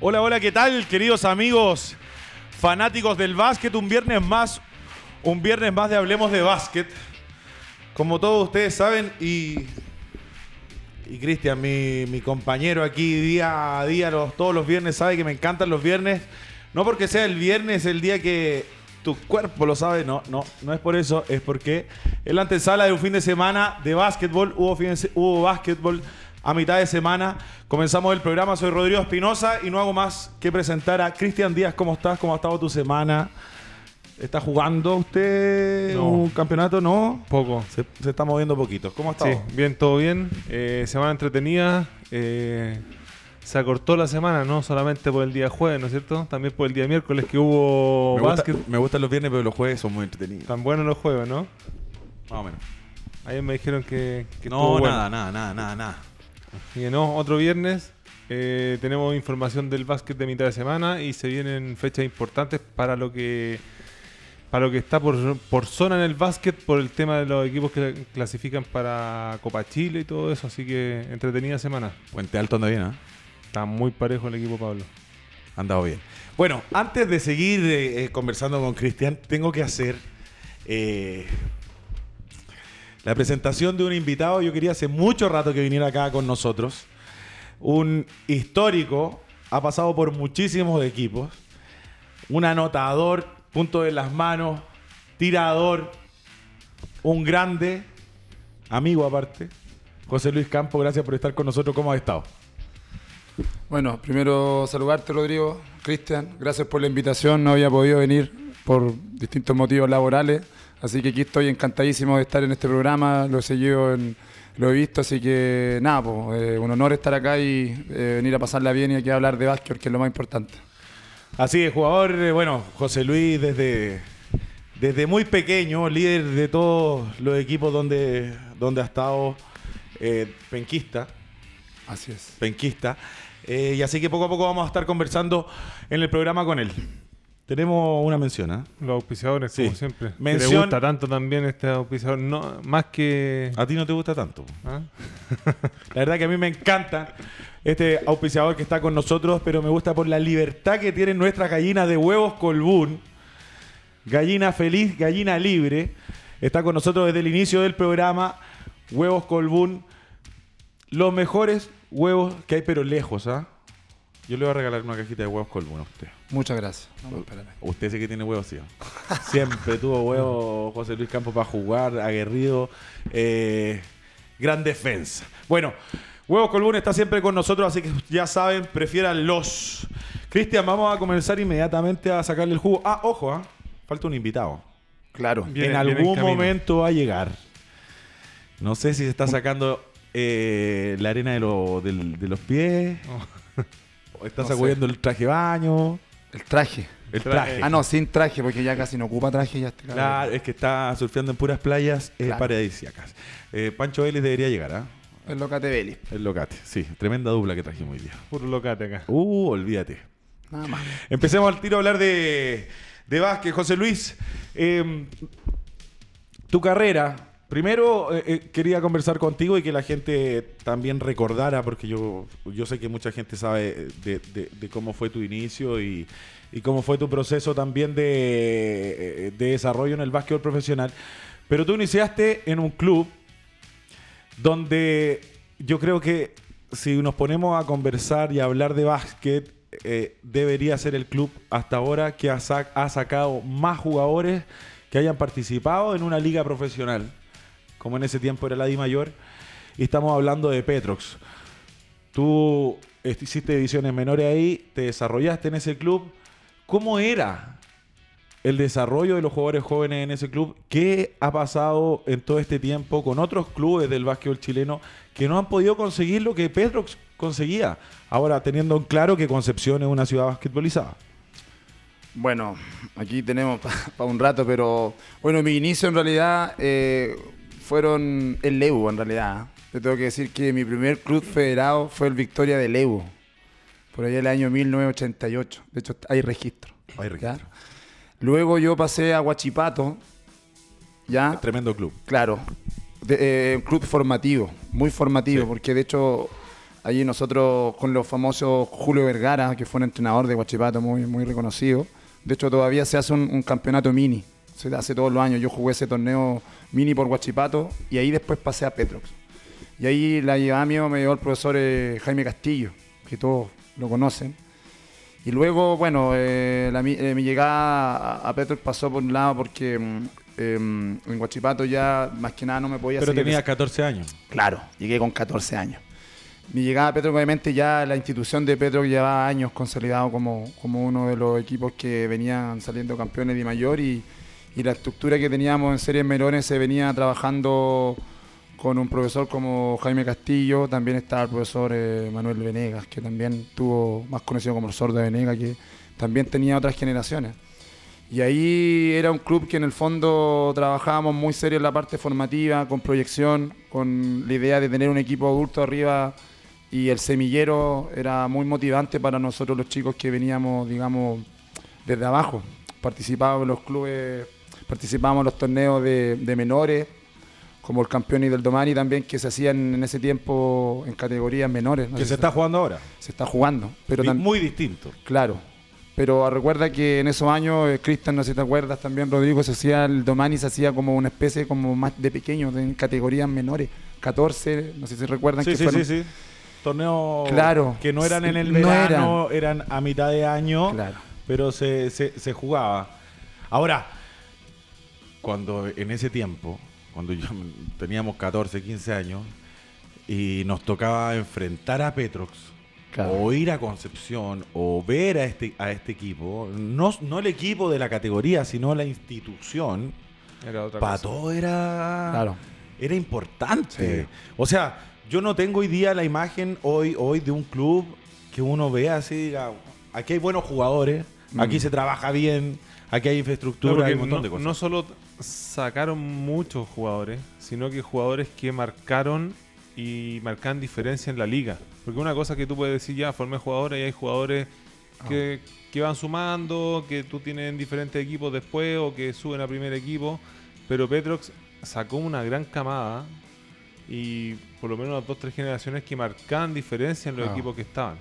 Hola, hola, ¿qué tal, queridos amigos fanáticos del básquet? Un viernes más, un viernes más de Hablemos de Básquet. Como todos ustedes saben, y, y Cristian, mi, mi compañero aquí día a día, todos los viernes, sabe que me encantan los viernes. No porque sea el viernes el día que tu cuerpo lo sabe, no, no, no es por eso, es porque es la antesala de un fin de semana de básquetbol, hubo, fin hubo básquetbol a mitad de semana. Comenzamos el programa, soy Rodrigo Espinosa y no hago más que presentar a Cristian Díaz. ¿Cómo estás? ¿Cómo ha estado tu semana? ¿Está jugando usted No. un campeonato? No. Poco. Se, se está moviendo poquito. ¿Cómo ha Sí, estado? bien, todo bien. Eh, semana entretenida. eh, se acortó la semana, no solamente por el día jueves, ¿no es cierto? También por el día miércoles que hubo me, gusta- básquet. me gustan los viernes, pero los jueves son muy entretenidos. Tan buenos los jueves, ¿no? Más o menos. Ayer me dijeron que, que No, bueno. nada, nada, nada, nada, Y que no, otro viernes eh, tenemos información del básquet de mitad de semana y se vienen fechas importantes para lo que para lo que está por, por zona en el básquet por el tema de los equipos que clasifican para Copa Chile y todo eso, así que entretenida semana. Puente Alto anda bien, ¿ah? Está muy parejo el equipo Pablo. Andado bien. Bueno, antes de seguir eh, eh, conversando con Cristian, tengo que hacer eh, la presentación de un invitado. Yo quería hace mucho rato que viniera acá con nosotros. Un histórico, ha pasado por muchísimos equipos. Un anotador, punto de las manos, tirador, un grande, amigo aparte. José Luis Campo, gracias por estar con nosotros. ¿Cómo has estado? Bueno, primero saludarte, Rodrigo, Cristian. Gracias por la invitación. No había podido venir por distintos motivos laborales. Así que aquí estoy encantadísimo de estar en este programa. Lo he seguido, en- lo he visto. Así que nada, pues, eh, un honor estar acá y eh, venir a pasarla bien y aquí a hablar de básquet, que es lo más importante. Así es, jugador, eh, bueno, José Luis desde, desde muy pequeño, líder de todos los equipos donde, donde ha estado eh, penquista, Así es. penquista. Eh, y así que poco a poco vamos a estar conversando en el programa con él. Tenemos una mención, ¿ah? Los auspiciadores, Sí. como siempre. Mención- gusta tanto también este auspiciador, no, más que... A ti no te gusta tanto. ¿Ah? La verdad que a mí me encanta este auspiciador que está con nosotros, pero me gusta por la libertad que tienen nuestras gallinas de huevos Colbún. Gallina feliz, gallina libre. Está con nosotros desde el inicio del programa. Huevos Colbún. Los mejores huevos que hay, pero lejos, ¿ah? Yo le voy a regalar una cajita de huevos Colbún a usted. Muchas gracias. Esperar. Usted sí que tiene huevos, sí. Siempre tuvo huevos José Luis Campos para jugar, aguerrido, eh, gran defensa. Bueno, Huevos Colbún está siempre con nosotros, así que ya saben, prefieran los. Cristian, vamos a comenzar inmediatamente a sacarle el jugo. Ah, ojo, ah, falta un invitado. Claro. Viene- en algún momento va a llegar. No sé si se está sacando eh, la arena de, lo- del- de los pies, o está No sé. sacudiendo el traje de baño. El traje. El Traje. traje. Ah, no, sin traje, porque ya casi no ocupa traje. Ya está Claro, es que está surfeando en puras playas eh, Claro. paradisíacas. Eh, Pancho Vélez debería llegar, ¿ah? El locate Belli. El locate. Sí, tremenda dupla que trajimos hoy día. Puro locate acá. Uh, olvídate. Nada más. Empecemos al tiro a hablar de, de básquet. José Luis, eh, tu carrera. Primero eh, eh, quería conversar contigo y que la gente también recordara, porque yo, yo sé que mucha gente sabe de, cómo fue tu inicio y, cómo fue tu proceso también de, de desarrollo en el básquetbol profesional. Pero tú iniciaste en un club donde yo creo que si nos ponemos a conversar y a hablar de básquet, eh, debería ser el club hasta ahora que ha, sac- ha sacado más jugadores que hayan participado en una liga profesional, como en ese tiempo era la Di Mayor, y estamos hablando de Petrox. Tú hiciste divisiones menores ahí, te desarrollaste en ese club. ¿Cómo era el desarrollo de los jugadores jóvenes en ese club? ¿Qué ha pasado en todo este tiempo con otros clubes del básquetbol chileno que no han podido conseguir lo que Petrox conseguía? Ahora, teniendo en claro que Concepción es una ciudad basquetbolizada. Bueno, aquí tenemos para un rato, pero bueno, mi inicio en realidad eh, fueron el Leu, en realidad. Te tengo que decir que mi primer club federado fue el Victoria de Leu, por allá el año 1988. De hecho, hay registro. Hay registro. ¿ya? Luego yo pasé a Huachipato, ¿ya? Tremendo club. Claro, de- eh, club formativo, muy formativo, Sí. porque de hecho Allí nosotros con los famosos Julio Vergara, que fue un entrenador de Guachipato muy, muy reconocido. De hecho, todavía se hace un, un campeonato mini. Se hace todos los años. Yo jugué ese torneo mini por Guachipato y ahí después pasé a Petrox. Y ahí la llevaba mío me llevó el profesor eh, Jaime Castillo, que todos lo conocen. Y luego, bueno, eh, la eh, mi llegada a, a Petrox pasó por un lado porque mm, em, en Guachipato ya más que nada no me podía Pero seguir tenía 14 años. Claro, llegué con 14 años. Mi llegada a Petro, obviamente, ya la institución de Petro llevaba años consolidado como, como uno de los equipos que venían saliendo campeones de mayor y, y la estructura que teníamos en series menores se venía trabajando con un profesor como Jaime Castillo, también estaba el profesor eh, Manuel Venegas, que también tuvo más conocido como el sordo de Venegas, que también tenía otras generaciones. Y ahí era un club que en el fondo trabajábamos muy serio en la parte formativa, con proyección, con la idea de tener un equipo adulto arriba y el semillero era muy motivante para nosotros los chicos que veníamos, digamos, desde abajo. Participábamos en los clubes, participábamos en los torneos de, de menores, como el campeón y del Domani también, que se hacían en ese tiempo en categorías menores. ¿no? Que se está jugando ahora. se está jugando. Pero Di- Muy distinto. Claro. Pero recuerda que en esos años, eh, Cristian, no sé si te acuerdas, también Rodrigo se hacía, el Domani se hacía como una especie como más de pequeño, en categorías menores. 14, no sé si recuerdan Sí, que sí, fueron. sí, sí. Torneos Claro. que no eran en el no verano, eran. a mitad de año, Claro. pero se, se- se jugaba. Ahora, cuando en ese tiempo, cuando yo teníamos 14, 15 años, y nos tocaba enfrentar a Petrox, Claro. o ir a Concepción, o ver a este, a este equipo, no, no el equipo de la categoría, sino la institución, Era otra para cosa. todo era Claro. era importante. Sí. O sea, yo no tengo hoy día la imagen hoy, hoy de un club que uno vea así y diga, aquí hay buenos jugadores, aquí Mm. se trabaja bien, aquí hay infraestructura, Claro, hay un montón no, de cosas. no solo sacaron muchos jugadores, sino que jugadores que marcaron y marcan diferencia en la liga. Porque una cosa que tú puedes decir, ya formé jugadores y hay jugadores que, que van sumando, que tú tienes en diferentes equipos después o que suben a primer equipo. Pero Petrox sacó una gran camada y por lo menos las dos tres generaciones que marcaban diferencia en los Ah. equipos que estaban.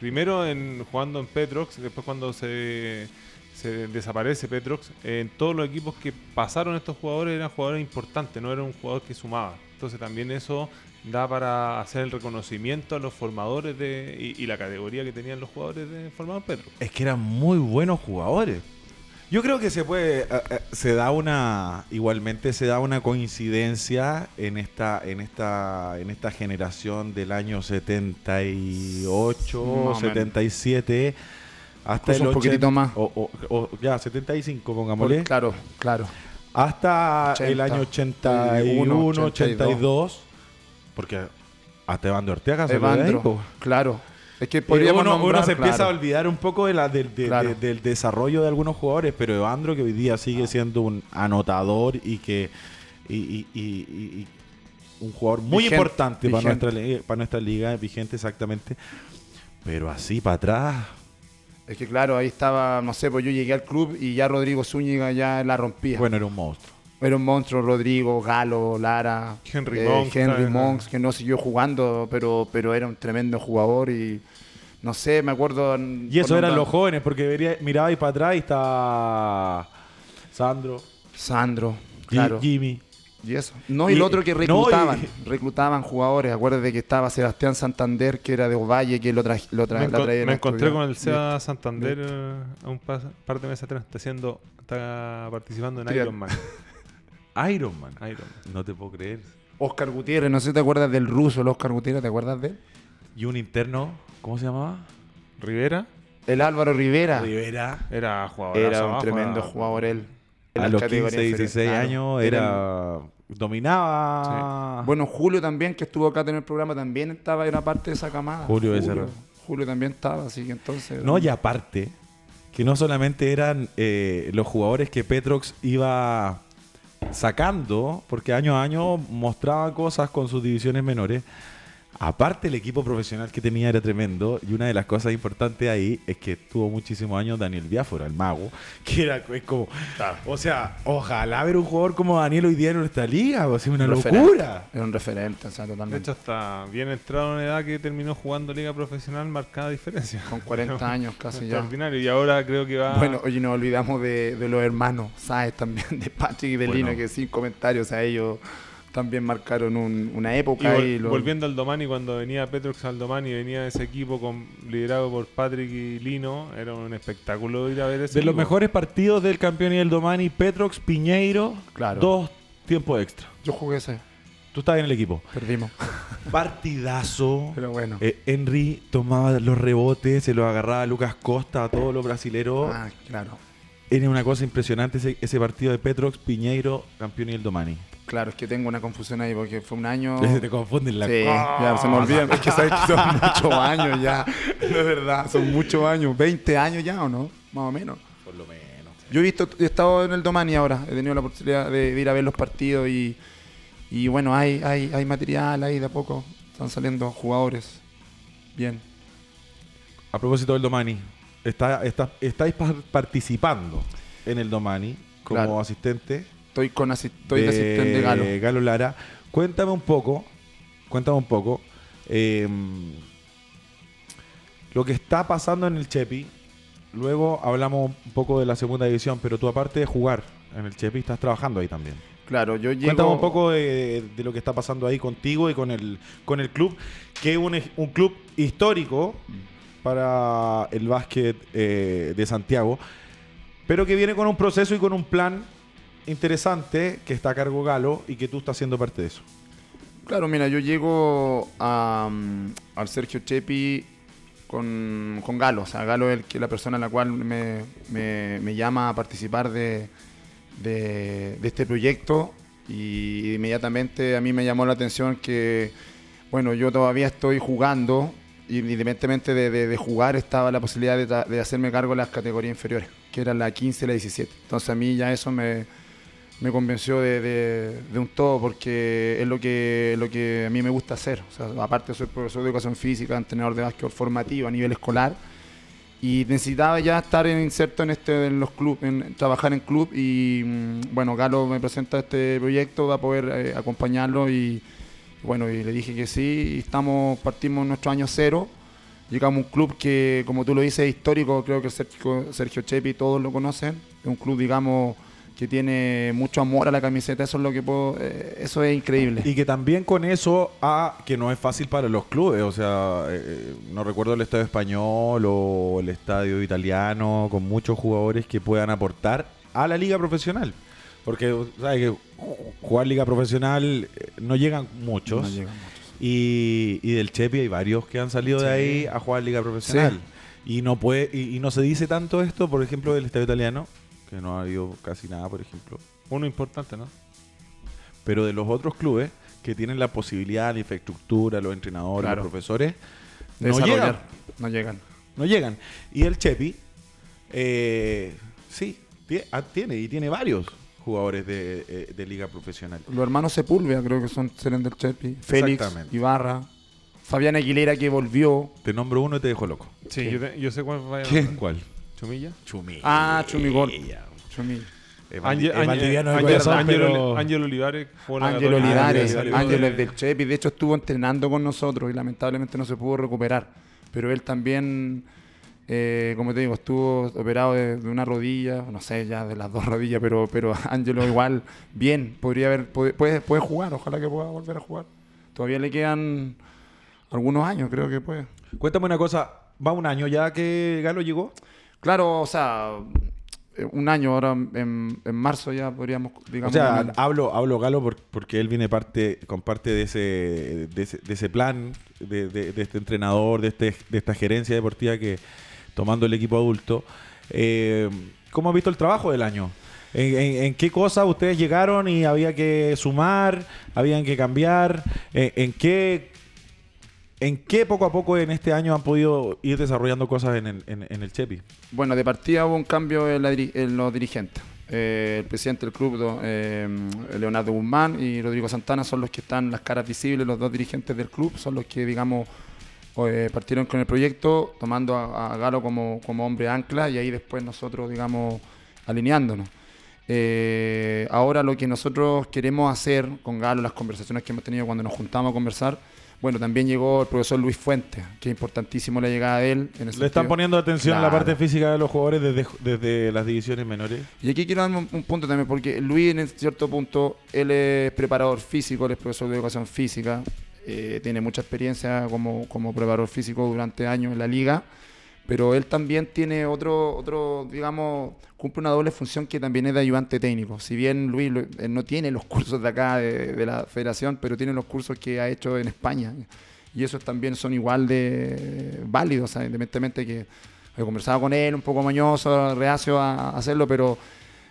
Primero en, jugando en Petrox, después cuando se, se desaparece Petrox, en todos los equipos que pasaron estos jugadores eran jugadores importantes, no era un jugador que sumaba. Entonces también eso da para hacer el reconocimiento a los formadores de, y, y la categoría que tenían los jugadores de, formados Petrox. Es que eran muy buenos jugadores. Yo creo que se puede, eh, eh, se da una, igualmente se da una coincidencia en esta, en esta, en esta generación del año 78, Más o menos. 77, hasta el un poquitito 80, más. O, o- o ya, 75, Por- pongámosle. claro, claro. Hasta el 80, año 81, 82. 82, porque hasta Evandro Ortega se fue de ahí, Evandro, claro. Es que Eh, podríamos uno, se empieza a olvidar un poco de la, del- de- Claro. de- del desarrollo de algunos jugadores, pero Evandro que hoy día sigue siendo un anotador y que y, y- y- y- y un jugador muy Vigente, importante para nuestra, para nuestra liga, vigente exactamente, pero así para atrás. Es que claro, ahí estaba, no sé, pues yo llegué al club y ya Rodrigo Zúñiga ya la rompía. Bueno, era un monstruo. Era un monstruo, Rodrigo, Galo, Lara, Henry eh, Monks Henry. Monks, que no siguió jugando, pero, pero era un tremendo jugador y no sé, me acuerdo. Y eso eran los jóvenes, porque vería, miraba ahí para atrás y está Sandro, Sandro, claro. Jimmy. Y eso. No, y Y- el otro que no, reclutaban, y- reclutaban jugadores. Acuérdate que estaba Sebastián Santander, que era de Ovalle, que lo, tra lo tra me, la me encontré con el Seba Santander eh, a un pas- par de meses atrás. Está, haciendo, está participando en Triat- Iron Man. Iron Man. Iron Man. No te puedo creer. Oscar Gutiérrez, no sé si te acuerdas del ruso, el Oscar Gutiérrez, ¿te acuerdas de él? Y un interno, ¿cómo se llamaba? Rivera El Álvaro Rivera. Rivera. era jugador. Era un tremendo jugador él. A los categorías 15, 16 inferiores. Claro. años era, dominaba. Bueno, Julio también, que estuvo acá en el programa, también estaba, era parte de esa camada. Julio Becerra. Julio también estaba, así que entonces... no, y aparte, que no solamente eran eh, los jugadores que Petrox iba sacando, porque año a año mostraba cosas con sus divisiones menores, Aparte, el equipo profesional que tenía era tremendo. Y una de las cosas importantes ahí es que tuvo muchísimos años Daniel Biafora, el mago. Que era es como. O sea, ojalá ver un jugador como Daniel hoy día en nuestra liga. O sea, una referente. locura. Es un referente, o sea, De totalmente. hecho, hasta bien entrado en una edad que terminó jugando liga profesional, marcada diferencia. Con 40 años casi ya. Extraordinario. Y ahora creo que va. Bueno, oye, nos olvidamos de, de los hermanos, ¿sabes? También de Patrick y de Bueno. Lino, que sin comentarios, sea, ellos también marcaron un- una Y época. vol- y lo- volviendo al Domani, cuando venía Petrox al Domani, venía ese equipo con, liderado por Patrick y Lino, era un espectáculo ir a ver ese De los mejores partidos del campeón y del Domani, Petrox, Piñeiro, Claro. dos tiempos extra. Yo jugué ese, Tú estabas en el equipo. perdimos. Partidazo. Pero bueno. Eh, Henry tomaba los rebotes, se los agarraba a Lucas Costa, a todos los brasileros. Ah, claro. Era una cosa impresionante ese, ese partido de Petrox, Piñeiro, campeón y el Domani. Claro, es que tengo una confusión ahí porque fue un año. Te confunden la Sí, ya se me olvidan. Es que sabes que son muchos años ya. De verdad, son muchos años. 20 años ya, ¿o no? Más o menos. Por lo menos. Yo he visto, he estado en el Domani ahora, he tenido la oportunidad de, de ir a ver los partidos y, y bueno, hay, hay, hay material ahí de a poco, están saliendo jugadores. Bien. A propósito del Domani, está, está- estáis par- participando en el Domani como Claro. asistente. Estoy con estoy de asistente de Galo. Galo Lara. Cuéntame un poco, cuéntame un poco eh, lo que está pasando en el Chepi. Luego hablamos un poco de la segunda división, pero tú aparte de jugar en el Chepi, estás trabajando ahí también. Claro, yo llego... Cuéntame un poco de, de lo que está pasando ahí contigo y con el, con el club, que es un, un club histórico para el básquet eh, de Santiago, pero que viene con un proceso y con un plan interesante que está a cargo Galo y que tú estás siendo parte de eso. Claro, mira, yo llego mm, al Sergio Chepi con, con Galo. O sea, Galo es la persona a la cual me, me- me llama a participar de, de- de este proyecto. Y inmediatamente a mí me llamó la atención que, bueno, yo todavía estoy jugando. Independientemente de, de- de jugar, estaba la posibilidad de, de hacerme cargo de las categorías inferiores, que eran la 15 y la 17. Entonces a mí ya eso me, me convenció de, un todo porque es lo que, lo que a mí me gusta hacer. O sea, aparte soy profesor de educación física, entrenador de básquetbol formativo a nivel escolar y necesitaba ya estar inserto en este en los clubes, en trabajar en club y mm, bueno, Galo me presenta este proyecto, va a poder eh, acompañarlo y bueno, y le dije que sí, y estamos partimos nuestro año cero. Llegamos a un club que, como tú lo dices, es histórico, creo que Sergio, Sergio Chepi todos lo conocen. Es un club, digamos, que tiene mucho amor a la camiseta, eso es lo que puedo, eh, eso es increíble. Y que también con eso, ah, que no es fácil para los clubes, o sea, eh, no recuerdo el estadio español o el estadio italiano, con muchos jugadores que puedan aportar a la liga profesional. Porque, ¿sabes que ju- jugar liga profesional eh, no llegan muchos. No llegan muchos. Y, y del Chepi hay varios que han salido de ahí a jugar liga profesional. Y no puede y, y no se dice tanto esto, por ejemplo, del estadio italiano, que no ha habido casi nada, por ejemplo. Uno importante, ¿no? Pero de los otros clubes que tienen la posibilidad, la infraestructura, los entrenadores, Claro. los profesores, no llegan. No llegan. No llegan. Y el Chepi, eh, sí, ah, tiene y tiene varios jugadores de, eh, de liga profesional. Los hermanos Sepúlveda creo que son seren del Chepi. Félix. Ibarra, Fabián Aguilera que volvió. Te nombro uno y te dejo loco. Sí, yo, te- yo sé cuál vaya a ¿Quién? ¿Cuál? ¿Chumilla? Chumi. Ah, Chumigol. Chumil. Ángel, Olivares Ángel. Olivares, Ángel es del Chepi, de hecho estuvo entrenando con nosotros y lamentablemente no se pudo recuperar. Pero él también, eh, como te digo, estuvo operado de, de una rodilla, no sé ya de las dos rodillas, pero, pero Ángelo igual, bien, podría haber, puede, puede, jugar, ojalá que pueda volver a jugar. Todavía le quedan algunos años, creo que puede. Cuéntame una cosa, ¿va un año ya que Galo llegó? Claro, o sea, eh, un año ahora en, en marzo ya podríamos, digamos. o sea, un hablo, hablo Galo por- porque él viene parte, con parte de ese, de ese, de ese plan, de, de- de este entrenador, de, este, de esta gerencia deportiva que tomando el equipo adulto. Eh, ¿Cómo has visto el trabajo del año? ¿En, en- en qué cosas ustedes llegaron y había que sumar, habían que cambiar? ¿En, qué, ¿En qué poco a poco en este año han podido ir desarrollando cosas en el, en- el Chepi? Bueno, de partida hubo un cambio en, la en los dirigentes. eh, el presidente del club, eh, Leonardo Guzmán y Rodrigo Santana son los que están las caras visibles, los dos dirigentes del club, son los que, digamos, eh, partieron con el proyecto, tomando a, a Galo como, como hombre ancla y ahí después nosotros, digamos, alineándonos. Eh, ahora lo que nosotros queremos hacer con Galo, las conversaciones que hemos tenido cuando nos juntamos a conversar, bueno, también llegó el profesor Luis Fuentes, que es importantísimo la llegada de él. En el Le sentido- están poniendo atención a la Claro. parte física de los jugadores desde, desde las divisiones menores. Y aquí quiero dar un, un punto también, porque Luis en cierto punto, él es preparador físico, él es profesor de educación física, eh, tiene mucha experiencia como, como preparador físico durante años en la liga, pero él también tiene otro, otro, digamos, cumple una doble función que también es de ayudante técnico. Si bien Luis él no tiene los cursos de acá de, de la federación, pero tiene los cursos que ha hecho en España. Y esos también son igual de válidos, ¿sabes? independientemente que he conversado con él, un poco mañoso, reacio a hacerlo, pero,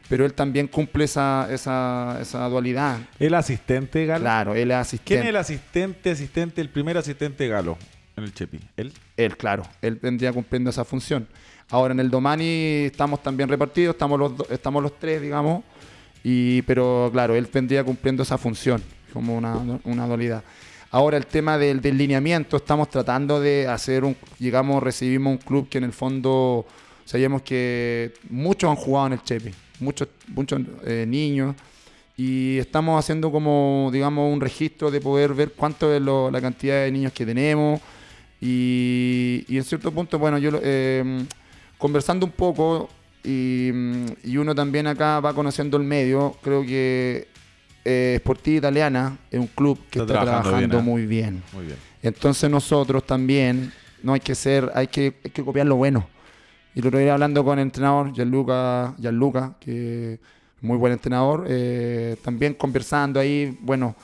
pero él también cumple esa, esa, esa dualidad. El asistente Galo. Claro, él es asistente. ¿Quién es el asistente, asistente, el primer asistente Galo en el Chepi? ¿Él? Él, claro, él vendría cumpliendo esa función. Ahora en el Domani estamos también repartidos, estamos los, do- estamos los tres, digamos, y, pero claro, él vendría cumpliendo esa función, como una, una dualidad. Ahora el tema del, del lineamiento, estamos tratando de hacer un, llegamos, recibimos un club que en el fondo sabíamos que muchos han jugado en el Chepi, muchos, muchos eh, niños, y estamos haciendo como, digamos, un registro de poder ver cuánto es lo- la cantidad de niños que tenemos, y, y en cierto punto, bueno, yo eh, conversando un poco y, y uno también acá va conociendo el medio, creo que eh, Sportiva Italiana es un club que Está está, trabajando trabajando, bien, ¿eh? muy bien. Muy bien. Entonces nosotros también no hay que ser, hay que, hay que copiar lo bueno. Y lo otro hablando con el entrenador Gianluca, Gianluca que muy buen entrenador, eh, también conversando ahí, bueno,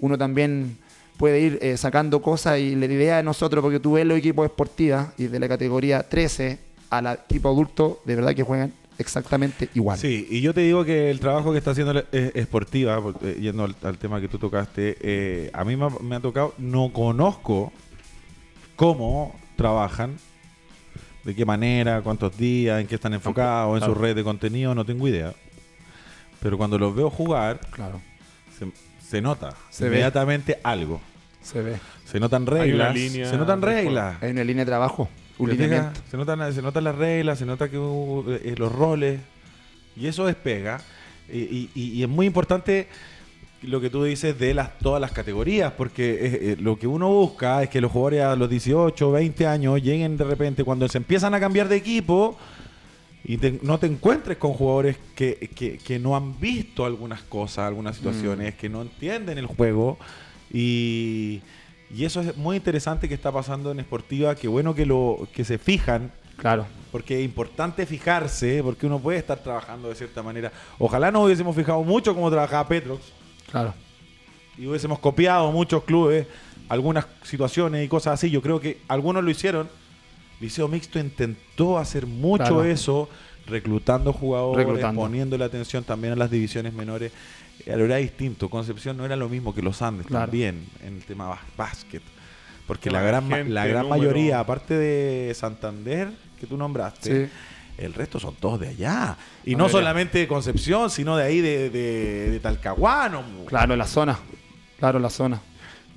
uno también puede ir eh, sacando cosas y la idea de nosotros, porque tú ves los equipos deportivos y de la categoría 13 al equipo adulto, de verdad que juegan exactamente igual. Sí, y yo te digo que el trabajo que está haciendo eh, Esportiva, por- eh, yendo al, tema que tú tocaste, a mí me ha, me ha tocado, no conozco cómo trabajan, de qué manera, cuántos días, en qué están enfocados, en su red de contenido, no tengo idea. Pero cuando los veo jugar, Claro, se, se nota Se ve. inmediatamente algo. se ve. Se notan Hay una reglas. línea se notan reglas. Hay una línea de trabajo. Se notan, se notan las reglas, se nota que uh, eh, los roles. Y eso despega. Y, y- y- y es muy importante lo que tú dices de las, todas las categorías, porque eh, lo que uno busca es que los jugadores a los 18, 20 años lleguen de repente cuando se empiezan a cambiar de equipo y te- no te encuentres con jugadores que, que- que no han visto algunas cosas, algunas situaciones, que no entienden el juego. Y, y eso es muy interesante que está pasando en Esportiva, que bueno que, lo, que se fijan Claro. porque es importante fijarse, porque uno puede estar trabajando de cierta manera. Ojalá nos hubiésemos fijado mucho cómo trabajaba Petrox Claro. y hubiésemos copiado muchos clubes, algunas situaciones y cosas así. Yo creo que algunos lo hicieron. Liceo Mixto intentó hacer mucho Claro. eso, reclutando jugadores, Reclutando. poniéndole atención también a las divisiones menores. Pero era distinto. Concepción no era lo mismo que los Andes Claro. también en el tema básquet. Porque la gran, la gran número. mayoría, aparte de Santander, que tú nombraste, Sí. El resto son todos de allá. Y no solamente de Concepción, sino de ahí de, de, de Talcahuano. Claro, la zona. Claro, la zona.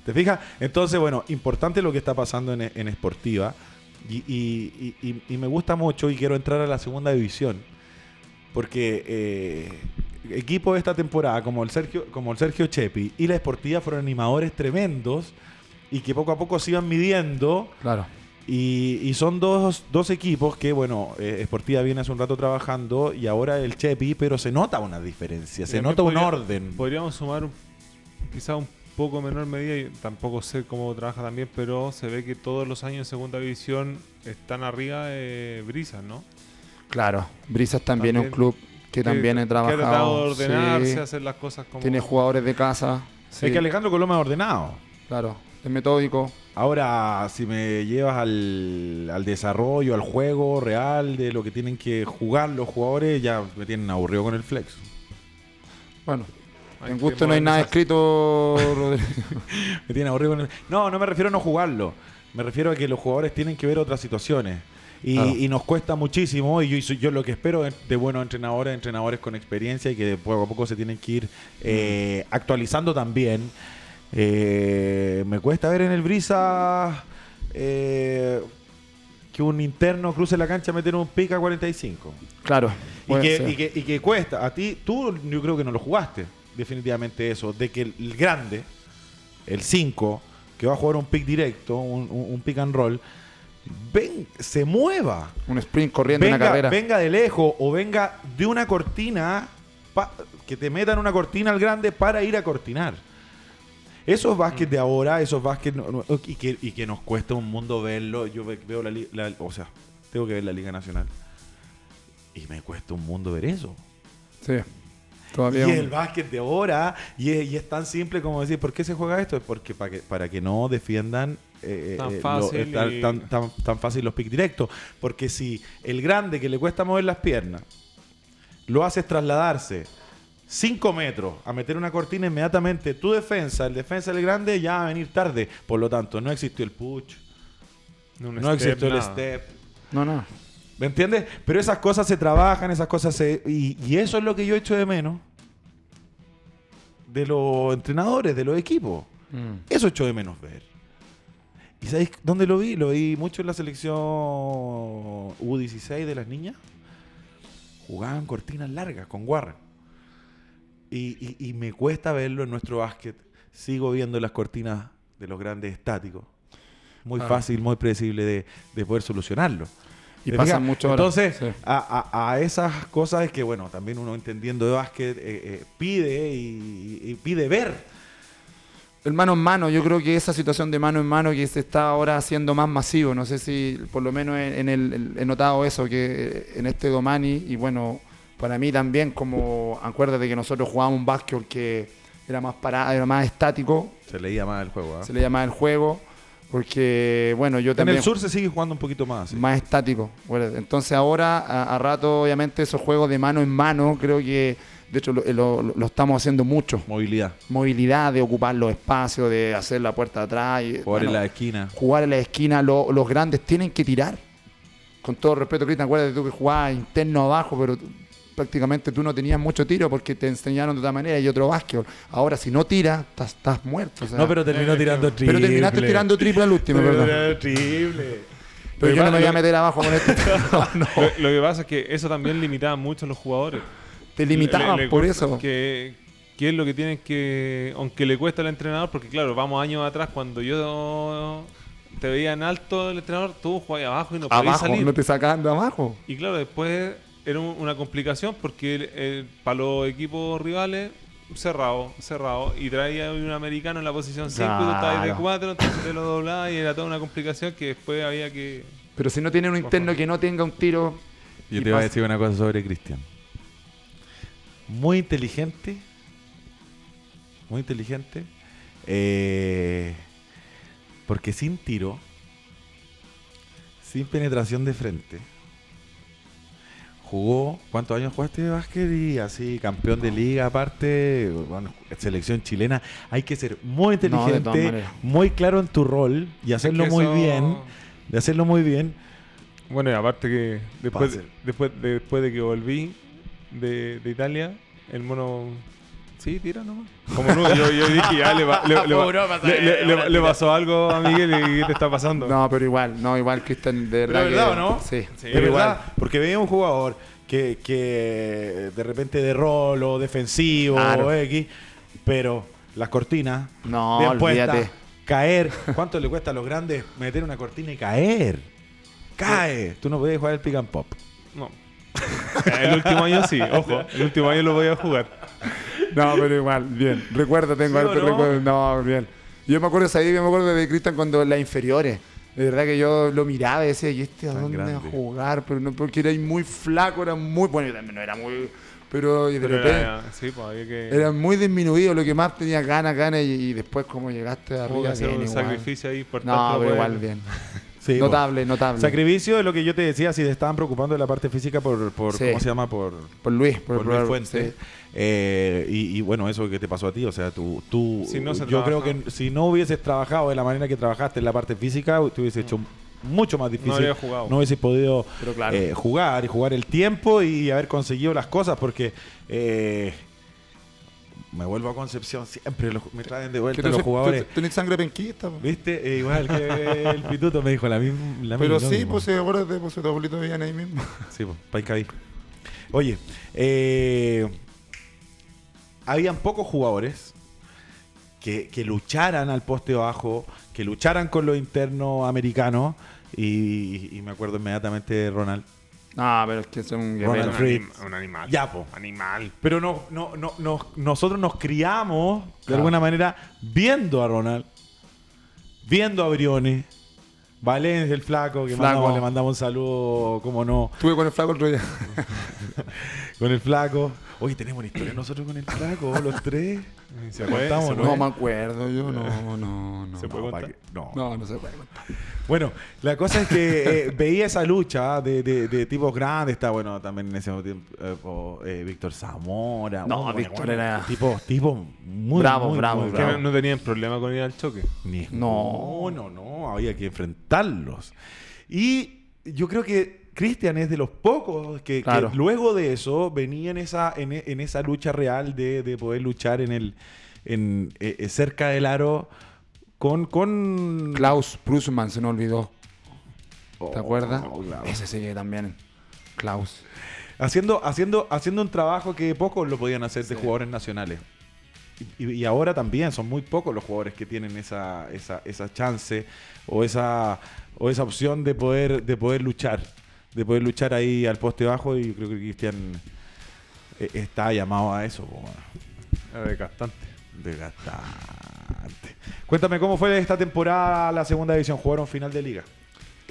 ¿Te fijas? Entonces, bueno, importante lo que está pasando en, en Esportiva. Y, y- y- me gusta mucho y quiero entrar a la segunda división. Porque eh, equipos de esta temporada, como el, Sergio, como el Sergio Chepi y la Esportiva, fueron animadores tremendos y que poco a poco se iban midiendo. Claro. Y, y son dos, dos equipos que, bueno, eh, Esportiva viene hace un rato trabajando y ahora el Chepi, pero se nota una diferencia, se nota un orden. Podríamos sumar quizá un poco menor medida, y tampoco sé cómo trabaja también, pero se ve que todos los años en segunda división están arriba de Brisas, ¿no? Claro. Brisas también, es un club que también he Que ha tratado trabajado. de ordenarse, sí. hacer las cosas como... Tiene jugadores de casa. Es que Alejandro Coloma es ordenado. Claro. Es metódico. Ahora, si me llevas al, al desarrollo, al juego real de lo que tienen que jugar los jugadores, ya me tienen aburrido con el flex. Bueno, Hay en gusto no hay nada escrito, Rodrigo. Me tienen aburrido con el... No, no me refiero a no jugarlo. Me refiero a que los jugadores tienen que ver otras situaciones. Y, Claro. y nos cuesta muchísimo. Y yo, lo que espero de buenos entrenadores, entrenadores con experiencia y que poco a poco se tienen que ir eh, actualizando también. Eh, me cuesta ver en el Brisa eh, que un interno cruce la cancha a meter un pica 45. Claro. Y que, y, que, y que cuesta. A ti, tú yo creo que no lo jugaste, definitivamente eso. De que el, grande, el 5, que va a jugar un pick directo, un, un- un pick and roll, ven, se mueva. Un sprint corriendo en Venga, carrera. venga de lejos o venga de una cortina, pa- que te metan una cortina al grande para ir a cortinar. Esos básquet de ahora, esos básquet no- no- y, que, y que nos cuesta un mundo verlo. Yo ve- veo la, la- o sea, tengo que ver la Liga Nacional. Y me cuesta un mundo ver eso. Sí. Todavía. Y el básquet de ahora, y es, y es tan simple como decir, ¿por qué se juega esto? Es porque para que, para que no defiendan eh, Tan eh, lo- fácil eh, tan, y- tan, tan- tan fácil los picks directos. Porque si el grande que le cuesta mover las piernas, lo haces trasladarse 5 metros a meter una cortina inmediatamente, tu defensa, el defensa del grande, ya va a venir tarde. Por lo tanto, no existió el push, no step, existió el step. No, no. ¿Me entiendes? Pero esas cosas se trabajan, esas cosas se... Y, y eso es lo que yo echo de menos de los entrenadores, de los equipos. Mm. Eso echo de menos ver. ¿Y sabéis dónde lo vi? Lo vi mucho en la selección U16 de las niñas. Jugaban cortinas largas con Warren. Y, y- y me cuesta verlo en nuestro básquet. Sigo viendo las cortinas de los grandes estáticos. Muy Ah. fácil, muy predecible de, de poder solucionarlo. Y ¿Te pasa mucho. Entonces, Sí. a, a- a esas cosas es que, bueno, también uno entendiendo de básquet eh, eh, pide y, y pide ver. El mano en mano, yo creo que esa situación de mano en mano que se está ahora haciendo más masivo, no sé si por lo menos en, en el, he notado eso, que en este Domani, y bueno, para mí también, como acuérdate que nosotros jugábamos un básquet que era más parado, era más estático, Se leía más el juego. ¿ah? se le llamaba el juego, porque bueno, yo En también... el sur se sigue jugando un poquito más. sí. más estático. Bueno, entonces ahora, a, a rato, obviamente, esos juegos de mano en mano, creo que, de hecho, lo, lo- lo estamos haciendo mucho. Movilidad. Movilidad, de ocupar los espacios, de hacer la puerta atrás. Y, Jugar en la esquina. jugar en la esquina, lo- los grandes tienen que tirar. Con todo respeto, Cristian, acuérdate tú que jugabas interno abajo, pero prácticamente tú no tenías mucho tiro porque te enseñaron de otra manera y otro básquetbol. Ahora, si no tiras, estás, estás muerto. o sea, No, pero terminó tirando triple. pero terminaste tirando triple al último, ¿verdad? triple. Pero yo no me voy a meter abajo con este. no, Lo, lo que pasa es que eso también limitaba mucho a los jugadores. te limitaban Le- le por eso. Que, que es lo que tienen que. Aunque le cuesta al entrenador, porque claro, vamos años atrás cuando yo te veía en alto el entrenador, tú jugabas abajo y no podías abajo, salir. no te sacaban de abajo. Y claro, después era un- una complicación porque para los equipos rivales, cerrado, cerrado, y traía un americano en la posición 5 y tú estabas de Claro. 4, entonces te lo doblabas y era toda una complicación que después había que. Pero si no tiene un interno que no tenga un tiro. Yo y te voy a decir una cosa sobre Cristian. Muy inteligente. Muy inteligente. eh, porque sin tiro, sin penetración de frente, jugó. ¿Cuántos años jugaste de básquet? Y así, campeón de liga, aparte, bueno, selección chilena. Hay que ser muy inteligente, muy claro en tu rol y hacerlo Es que muy eso- bien. De hacerlo muy bien. Bueno, y aparte que después, después, después de que volví de, de Italia, el mono. Sí, tira nomás. Como no, yo, yo dije, ya le, va- le, le va- le- le- le- le pasó algo a Miguel y ¿qué te está pasando? No, pero igual, no, igual Cristian, de verdad. Pero verdad, que- ¿o no? Sí, Sí, pero verdad, igual. porque veía un jugador que, que de repente de rol o defensivo Claro. o X, pero las cortinas, No, bien puestas, olvídate. caer. ¿Cuánto le cuesta a los grandes meter una cortina y caer? Cae. Tú no puedes jugar el pick and pop. No. El último año sí, ojo. El último año lo voy a jugar. No, pero igual, bien. Recuerdo, tengo ¿Sí harto no? recuerdo. No, bien. Yo me acuerdo, ahí me acuerdo de Cristian cuando las inferiores. De verdad que yo lo miraba y decía, ¿y este a Tan dónde va a jugar? Pero no, porque era muy flaco, era muy. Bueno, yo también no era muy. Pero, y de Pero repente. era, sí, pues que, Era muy disminuido, lo que más tenía ganas, ganas, y, y después como llegaste hubo que arriba, hacer bien, un igual. sacrificio ahí por No, pero igual bien. Sí, notable, notable. Sacrificio de lo que yo te decía, si te estaban preocupando de la parte física por, por Sí. ¿cómo se llama? Por, por Luis, por, por Luis Fuentes. sí. Eh, y, y bueno, eso que te pasó a ti, o sea, tú, tú Si no se yo creo que si no hubieses trabajado de la manera que trabajaste en la parte física, te hubiese hecho mucho más difícil. No habría jugado. No hubiese podido claro. eh, jugar y jugar el tiempo y haber conseguido las cosas porque eh, me vuelvo a Concepción siempre los- me traen de vuelta los jugadores. Tenés sangre penquista. po. ¿Viste? Eh, igual que el pituto me dijo la misma. la Pero misma- sí, misma. pues se acuérdate, pues tus abuelitos vivían ahí mismo. Sí, pues, Paicabí. Oye, eh, habían pocos jugadores que, que lucharan al poste bajo, que lucharan con los internos americanos. Y, y me acuerdo inmediatamente de Ronald. No, pero es que es un Ronald guerrero. Un animal. Ya, po. Animal. Pero no, no, no, no- nosotros nos criamos, de Claro. alguna manera, viendo a Ronald, viendo a Briones, Valencia el flaco, que Flaco. mandamos- le mandamos un saludo, como no, Estuve con el flaco el otro día. con el flaco. Oye, tenemos una historia nosotros con el flaco, los tres. Se contamos, ¿no? No me acuerdo, yo no, no, no. ¿Se puede No, contar? no. No, no se puede contar. Bueno, la cosa es que eh, veía esa lucha de, de- de tipos grandes. Está bueno también en ese tiempo eh, Víctor Zamora. No, Muy Víctor bueno. era- Tipos tipo muy Bravo, muy, bravo, muy bravo. no, no tenían problema con ir al choque. Ni- no, no, no, había que enfrentarlos. Y yo creo que Cristian es de los pocos que, luego de eso venía en esa, en, en esa lucha real de, de poder luchar en el en, eh, eh, cerca del aro con, con Klaus Prusman se nos olvidó. Oh, ¿Te acuerdas? claro. Ese sigue también. Klaus. haciendo, haciendo, haciendo un trabajo que pocos lo podían hacer de jugadores nacionales. Y, y ahora también son muy pocos los jugadores que tienen esa, esa, esa chance o esa, o esa opción de poder, de poder luchar. De poder luchar ahí al poste bajo y creo que Cristian eh, está llamado a eso. Era desgastante. Desgastante. Cuéntame cómo fue esta temporada la segunda división. Jugaron final de liga.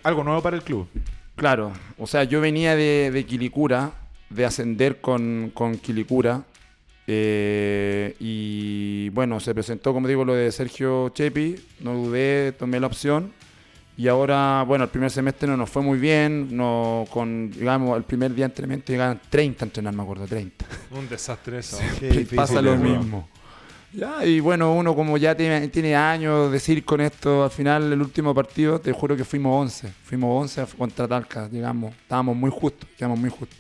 Algo nuevo para el club. Claro, o sea, yo venía de, de Quilicura, de ascender con, con Quilicura. eh, y bueno, se presentó, como digo, lo de Sergio Chepi. No dudé, tomé la opción. Y ahora, bueno, el primer semestre no nos fue muy bien. No, con, digamos, el primer día de entrenamiento llegaban 30 a entrenar, me acuerdo, 30. Un desastre eso. Difícil Pasa lo mismo. Ya, y bueno, uno como ya tiene, tiene años de circo con esto, al final el último partido, te juro que fuimos 11. Fuimos 11 contra Talca, digamos. Estábamos muy justos, quedamos muy justos.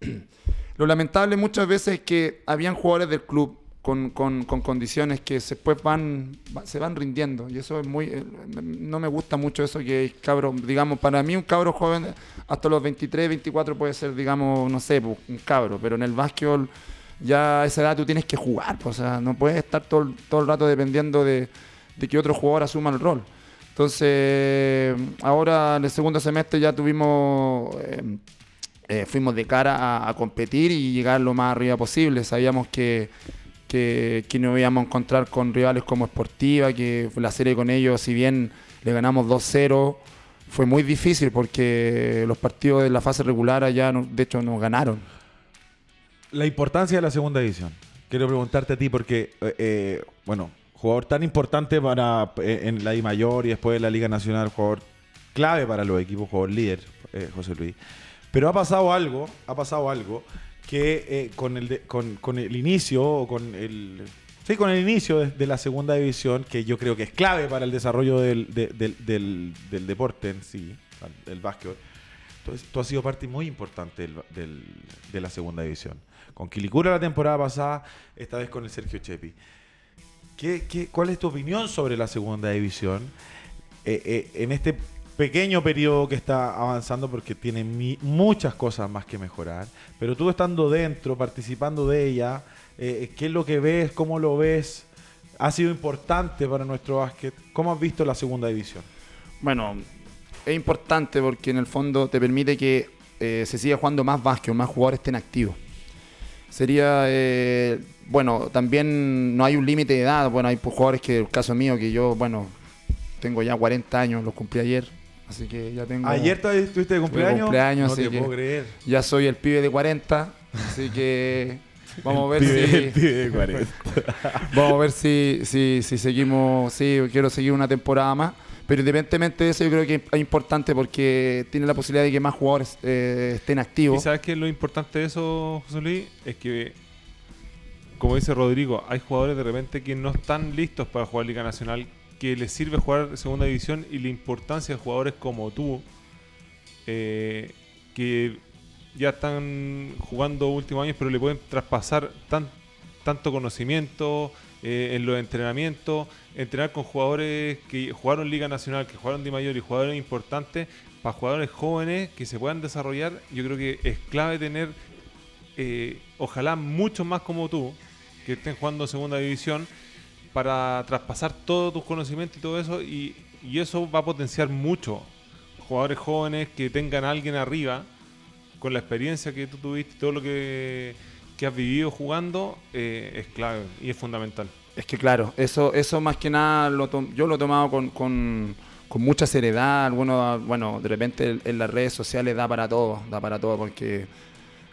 Lo lamentable muchas veces es que habían jugadores del club con, con- con condiciones que después van, va- se van rindiendo. Y eso es muy... eh, No me gusta mucho eso que cabro, digamos, para mí un cabro joven hasta los 23, 24 puede ser, digamos, no sé, pues, un cabro, pero en el básquetbol ya a esa edad tú tienes que jugar, pues, o sea, no puedes estar todo, todo el rato dependiendo de, de que otro jugador asuma el rol. Entonces, ahora en el segundo semestre ya tuvimos, eh, eh, fuimos de cara a, a competir y llegar lo más arriba posible. Sabíamos que, que, que nos íbamos a encontrar con rivales como Sportiva, que la serie con ellos, si bien le ganamos 2-0, fue muy difícil porque los partidos de la fase regular allá, de hecho, nos ganaron. La importancia de la segunda división. Quiero preguntarte a ti porque, eh, eh, bueno, jugador tan importante para eh, en la I mayor y después en la Liga Nacional, jugador clave para los equipos, jugador líder, eh, José Luis. Pero ha pasado algo, ha pasado algo que eh, con, el con, con el inicio, o con el, sí, con el inicio de, la segunda división, que yo creo que es clave para el desarrollo del, de- del, del- deporte en sí, del básquetbol. Entonces, tú has sido parte muy importante del- de la segunda división. Con Quilicura la temporada pasada, esta vez con el Sergio Chepi. ¿Qué, qué, cuál es tu opinión sobre la segunda división eh, eh, en este pequeño periodo que está avanzando? Porque tiene mi- muchas cosas más que mejorar. Pero tú estando dentro, participando de ella, eh, ¿qué es lo que ves? ¿Cómo lo ves? ¿Ha sido importante para nuestro básquet? ¿Cómo has visto la segunda división? Bueno, es importante porque en el fondo te permite que eh, se siga jugando más básquet, más jugadores estén activos. Sería, eh, bueno, también no hay un límite de edad. Bueno, hay jugadores que, el caso mío, que yo, bueno, tengo ya 40 años, los cumplí ayer, así que ya tengo... ¿Ayer todavía estuviste de cumpleaños? cumpleaños, no así te que- puedo creer. Ya soy el pibe de 40, así que vamos a ver Pibe- si... el pibe de 40. Vamos a ver si, si, si seguimos, sí, quiero seguir una temporada más. Pero independientemente de eso, yo creo que es importante porque tiene la posibilidad de que más jugadores eh, estén ¿Y activos. sabes qué es lo importante de eso, José Luis? Es que, como dice Rodrigo, hay jugadores de repente que no están listos para jugar Liga Nacional que les sirve jugar segunda división y la importancia de jugadores como tú, eh, que ya están jugando últimos años, pero le pueden traspasar tan, tanto conocimiento eh, en los entrenamientos, entrenar con jugadores que jugaron Liga Nacional, que jugaron de mayor y jugadores importantes, para jugadores jóvenes que se puedan desarrollar, yo creo que es clave tener, eh, ojalá muchos más como tú, que estén jugando segunda división, para traspasar todos tus conocimientos y todo eso, y, y eso va a potenciar mucho jugadores jóvenes que tengan a alguien arriba con la experiencia que tú tuviste, todo lo que, que has vivido jugando, eh, es clave y es fundamental. Es que claro, eso, eso más que nada lo yo lo he tomado con, con, con mucha seriedad. Algunos, bueno, de repente en, las redes sociales da para todo, da para todo porque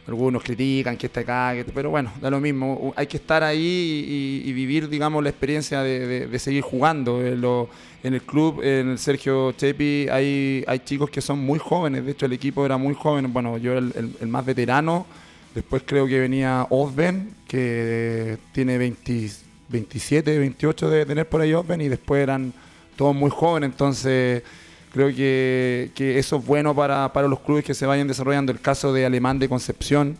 algunos critican que está acá, pero bueno, da lo mismo. Hay que estar ahí y, y vivir, digamos, la experiencia de, de- de seguir jugando. En, lo- en el club, en el Sergio Chepi, hay, hay chicos que son muy jóvenes. De hecho, el equipo era muy joven. Bueno, yo era el, el- el más veterano. Después creo que venía Osben, que tiene 20 27, 28 de tener por ahí Osben, y después eran todos muy jóvenes. Entonces Creo que, que eso es bueno para, para los clubes que se vayan desarrollando. El caso de Alemán de Concepción,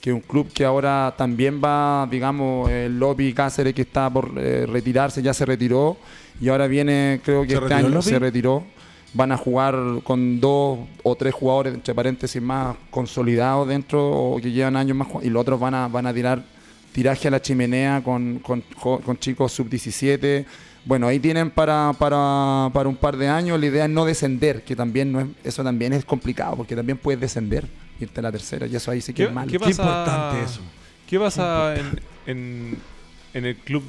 que es un club que ahora también va, digamos, el Lobby Cáceres que está por eh, retirarse, ya se retiró, y ahora viene, creo que ¿Se este año se retiró. Van a jugar con dos o tres jugadores, entre paréntesis, más consolidados dentro o que llevan años más, y los otros van a, van a tirar tiraje a la chimenea con, con chicos sub-17. Bueno, ahí tienen para, para, para un par de años. La idea es no descender, que también no es, eso también es complicado, porque también puedes descender, irte a la tercera, y eso ahí sí que es malo. qué pasa, importante eso. ¿Qué pasa en, en, en el club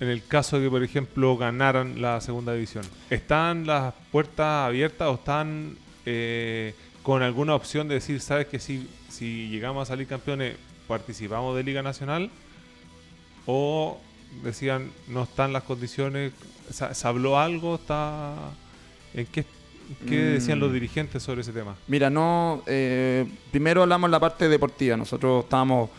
en el caso de que, por ejemplo, ganaran la segunda división? ¿Están las puertas abiertas o están eh, con alguna opción de decir, sabes que si, si llegamos a salir campeones, participamos de Liga Nacional? ¿O decían, no están las condiciones? ¿Se, se habló algo? ¿Está ¿En qué, qué decían los Mm. dirigentes sobre ese tema? Mira, no. eh, primero hablamos la parte deportiva. Nosotros estábamos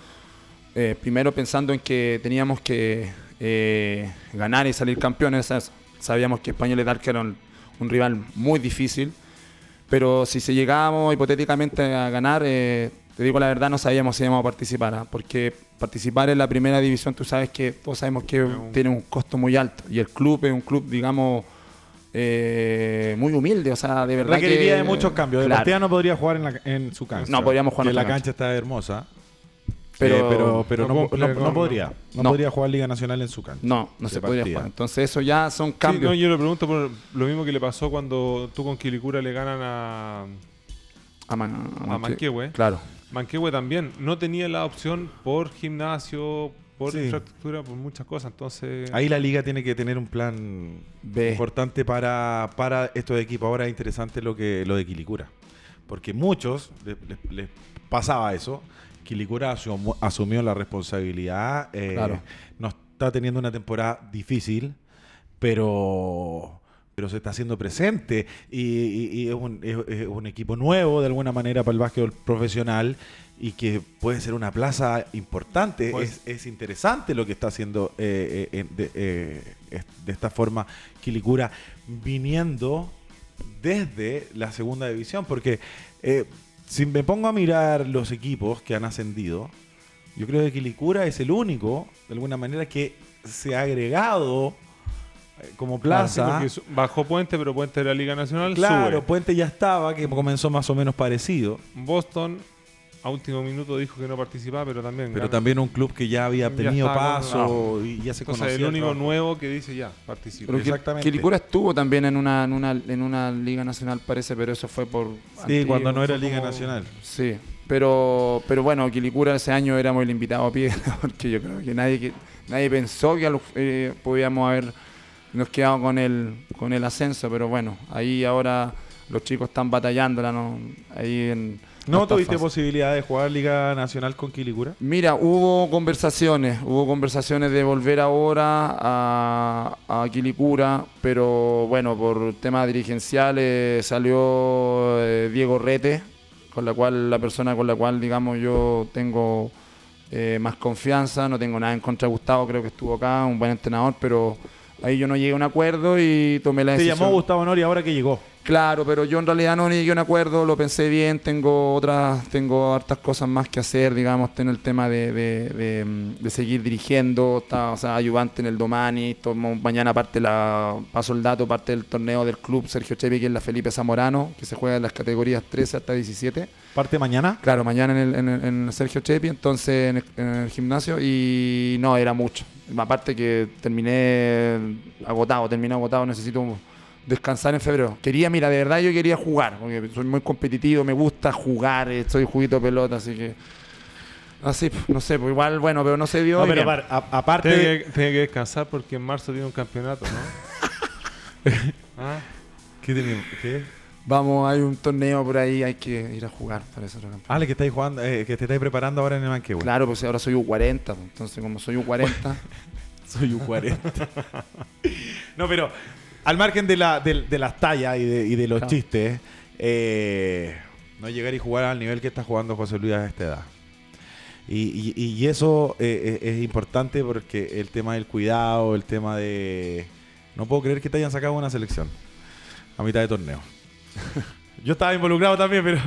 eh, primero pensando en que teníamos que eh, ganar y salir campeones. Sabíamos que Españoles Dark era un, un rival muy difícil. Pero si se llegábamos hipotéticamente a ganar, eh, te digo la verdad, no sabíamos si íbamos a participar. ¿ah? Porque participar en la primera división, tú sabes que todos sabemos que un- tiene un costo muy alto. Y el club es un club, digamos, eh, muy humilde. O sea, de verdad Requeriría que, de muchos cambios. Claro. Deportiva no podría jugar en, la- en su cancha. No podríamos jugar Que en la otra cancha está hermosa. Pero- Eh, pero, pero no no, cumple no- no con- podría. No, No. podría jugar Liga Nacional en su cancha. No, no de se podría partida. jugar. Entonces eso ya son Sí, cambios. no, yo lo pregunto por lo mismo que le pasó cuando tú con Quilicura le ganan a, a, Man- a Manquehue. Claro. Manquehue también no tenía la opción por gimnasio, por Sí. infraestructura, por muchas cosas. Entonces, Ahí la liga tiene que tener un plan B. importante para, para estos equipos. Ahora es interesante lo que lo de Quilicura. Porque muchos les, les- les pasaba eso. Quilicura asumió, asumió la responsabilidad. eh, Claro. No está teniendo una temporada difícil, pero, pero se está haciendo presente. Y, y- y es, un, es- es un equipo nuevo, de alguna manera, para el básquetbol profesional. Y que puede ser una plaza importante. Pues- es, es interesante lo que está haciendo eh, eh, de, eh, de esta forma Quilicura viniendo desde la segunda división. Porque si me pongo a mirar los equipos que han ascendido, yo creo que Quilicura es el único, de alguna manera, que se ha agregado como Sí, plaza. su- bajó Puente, pero Puente de la Liga Nacional claro, sube. Puente ya estaba, que comenzó más o menos parecido. Boston a último minuto dijo que no participaba, pero también Pero ganó. también un club que ya había Ya tenido paso y ya se Entonces, conocía. el único nuevo que dice ya, participa. Pero Exactamente. Quilicura estuvo también en una, en una en una liga nacional parece, pero eso fue por Sí, antiguo, cuando no era Liga como- Nacional. Sí, pero pero bueno, Quilicura ese año éramos el invitado a pie, porque yo creo que nadie que nadie pensó que eh, podíamos haber nos quedado con el con el ascenso, pero bueno, ahí ahora los chicos están batallándola, ¿no? Ahí en ¿No tuviste fácil. posibilidad de jugar Liga Nacional con Quilicura? Mira, hubo conversaciones, hubo conversaciones de volver ahora a, a Quilicura, pero bueno, por temas dirigenciales salió eh, Diego Rete, con la cual la persona con la cual digamos yo tengo eh, más confianza, no tengo nada en contra de Gustavo, creo que estuvo acá, un buen entrenador, pero Ahí yo no llegué a un acuerdo y tomé la Te decisión. llamó Gustavo Nori ahora que llegó. Claro, pero yo en realidad no llegué a un acuerdo, lo pensé bien, tengo otras, tengo hartas cosas más que hacer, digamos, tengo el tema de, de- de, de seguir dirigiendo, está, o sea, ayudante en el Domani, tomo, mañana parte la, paso el dato, parte del torneo del club Sergio Chepi, que es la Felipe Zamorano, que se juega en las categorías 13 hasta 17. Parte mañana. Claro, mañana en el, en el- en el Sergio Chepi, entonces en el, en el gimnasio, y no, era mucho. Aparte que terminé agotado, terminé agotado, necesito descansar en febrero. Quería, mira, de verdad yo quería jugar, porque soy muy competitivo, me gusta jugar, eh, soy juguito de pelota, así que... Así, no sé, pues igual, bueno, pero no se dio. No, pero a- aparte. Tiene que, tiene que descansar porque en marzo tiene un campeonato, ¿no? ¿Ah? ¿Qué tenemos? ¿Qué? Vamos, hay un torneo por ahí, hay que ir a jugar para eso. campeón. Ah, le que estáis jugando, eh, que te estáis preparando ahora en el Manquehue. Claro, pues ahora soy U40, pues, entonces como soy U40... Soy un 40. no, pero al margen de, la, de, de las tallas y de, y de los Claro. chistes, eh, no llegar y jugar al nivel que está jugando José Luis a esta edad. Y, y- y eso eh, es, es importante porque el tema del cuidado, el tema de... No puedo creer que te hayan sacado una selección a mitad de torneo. Yo estaba involucrado también, pero,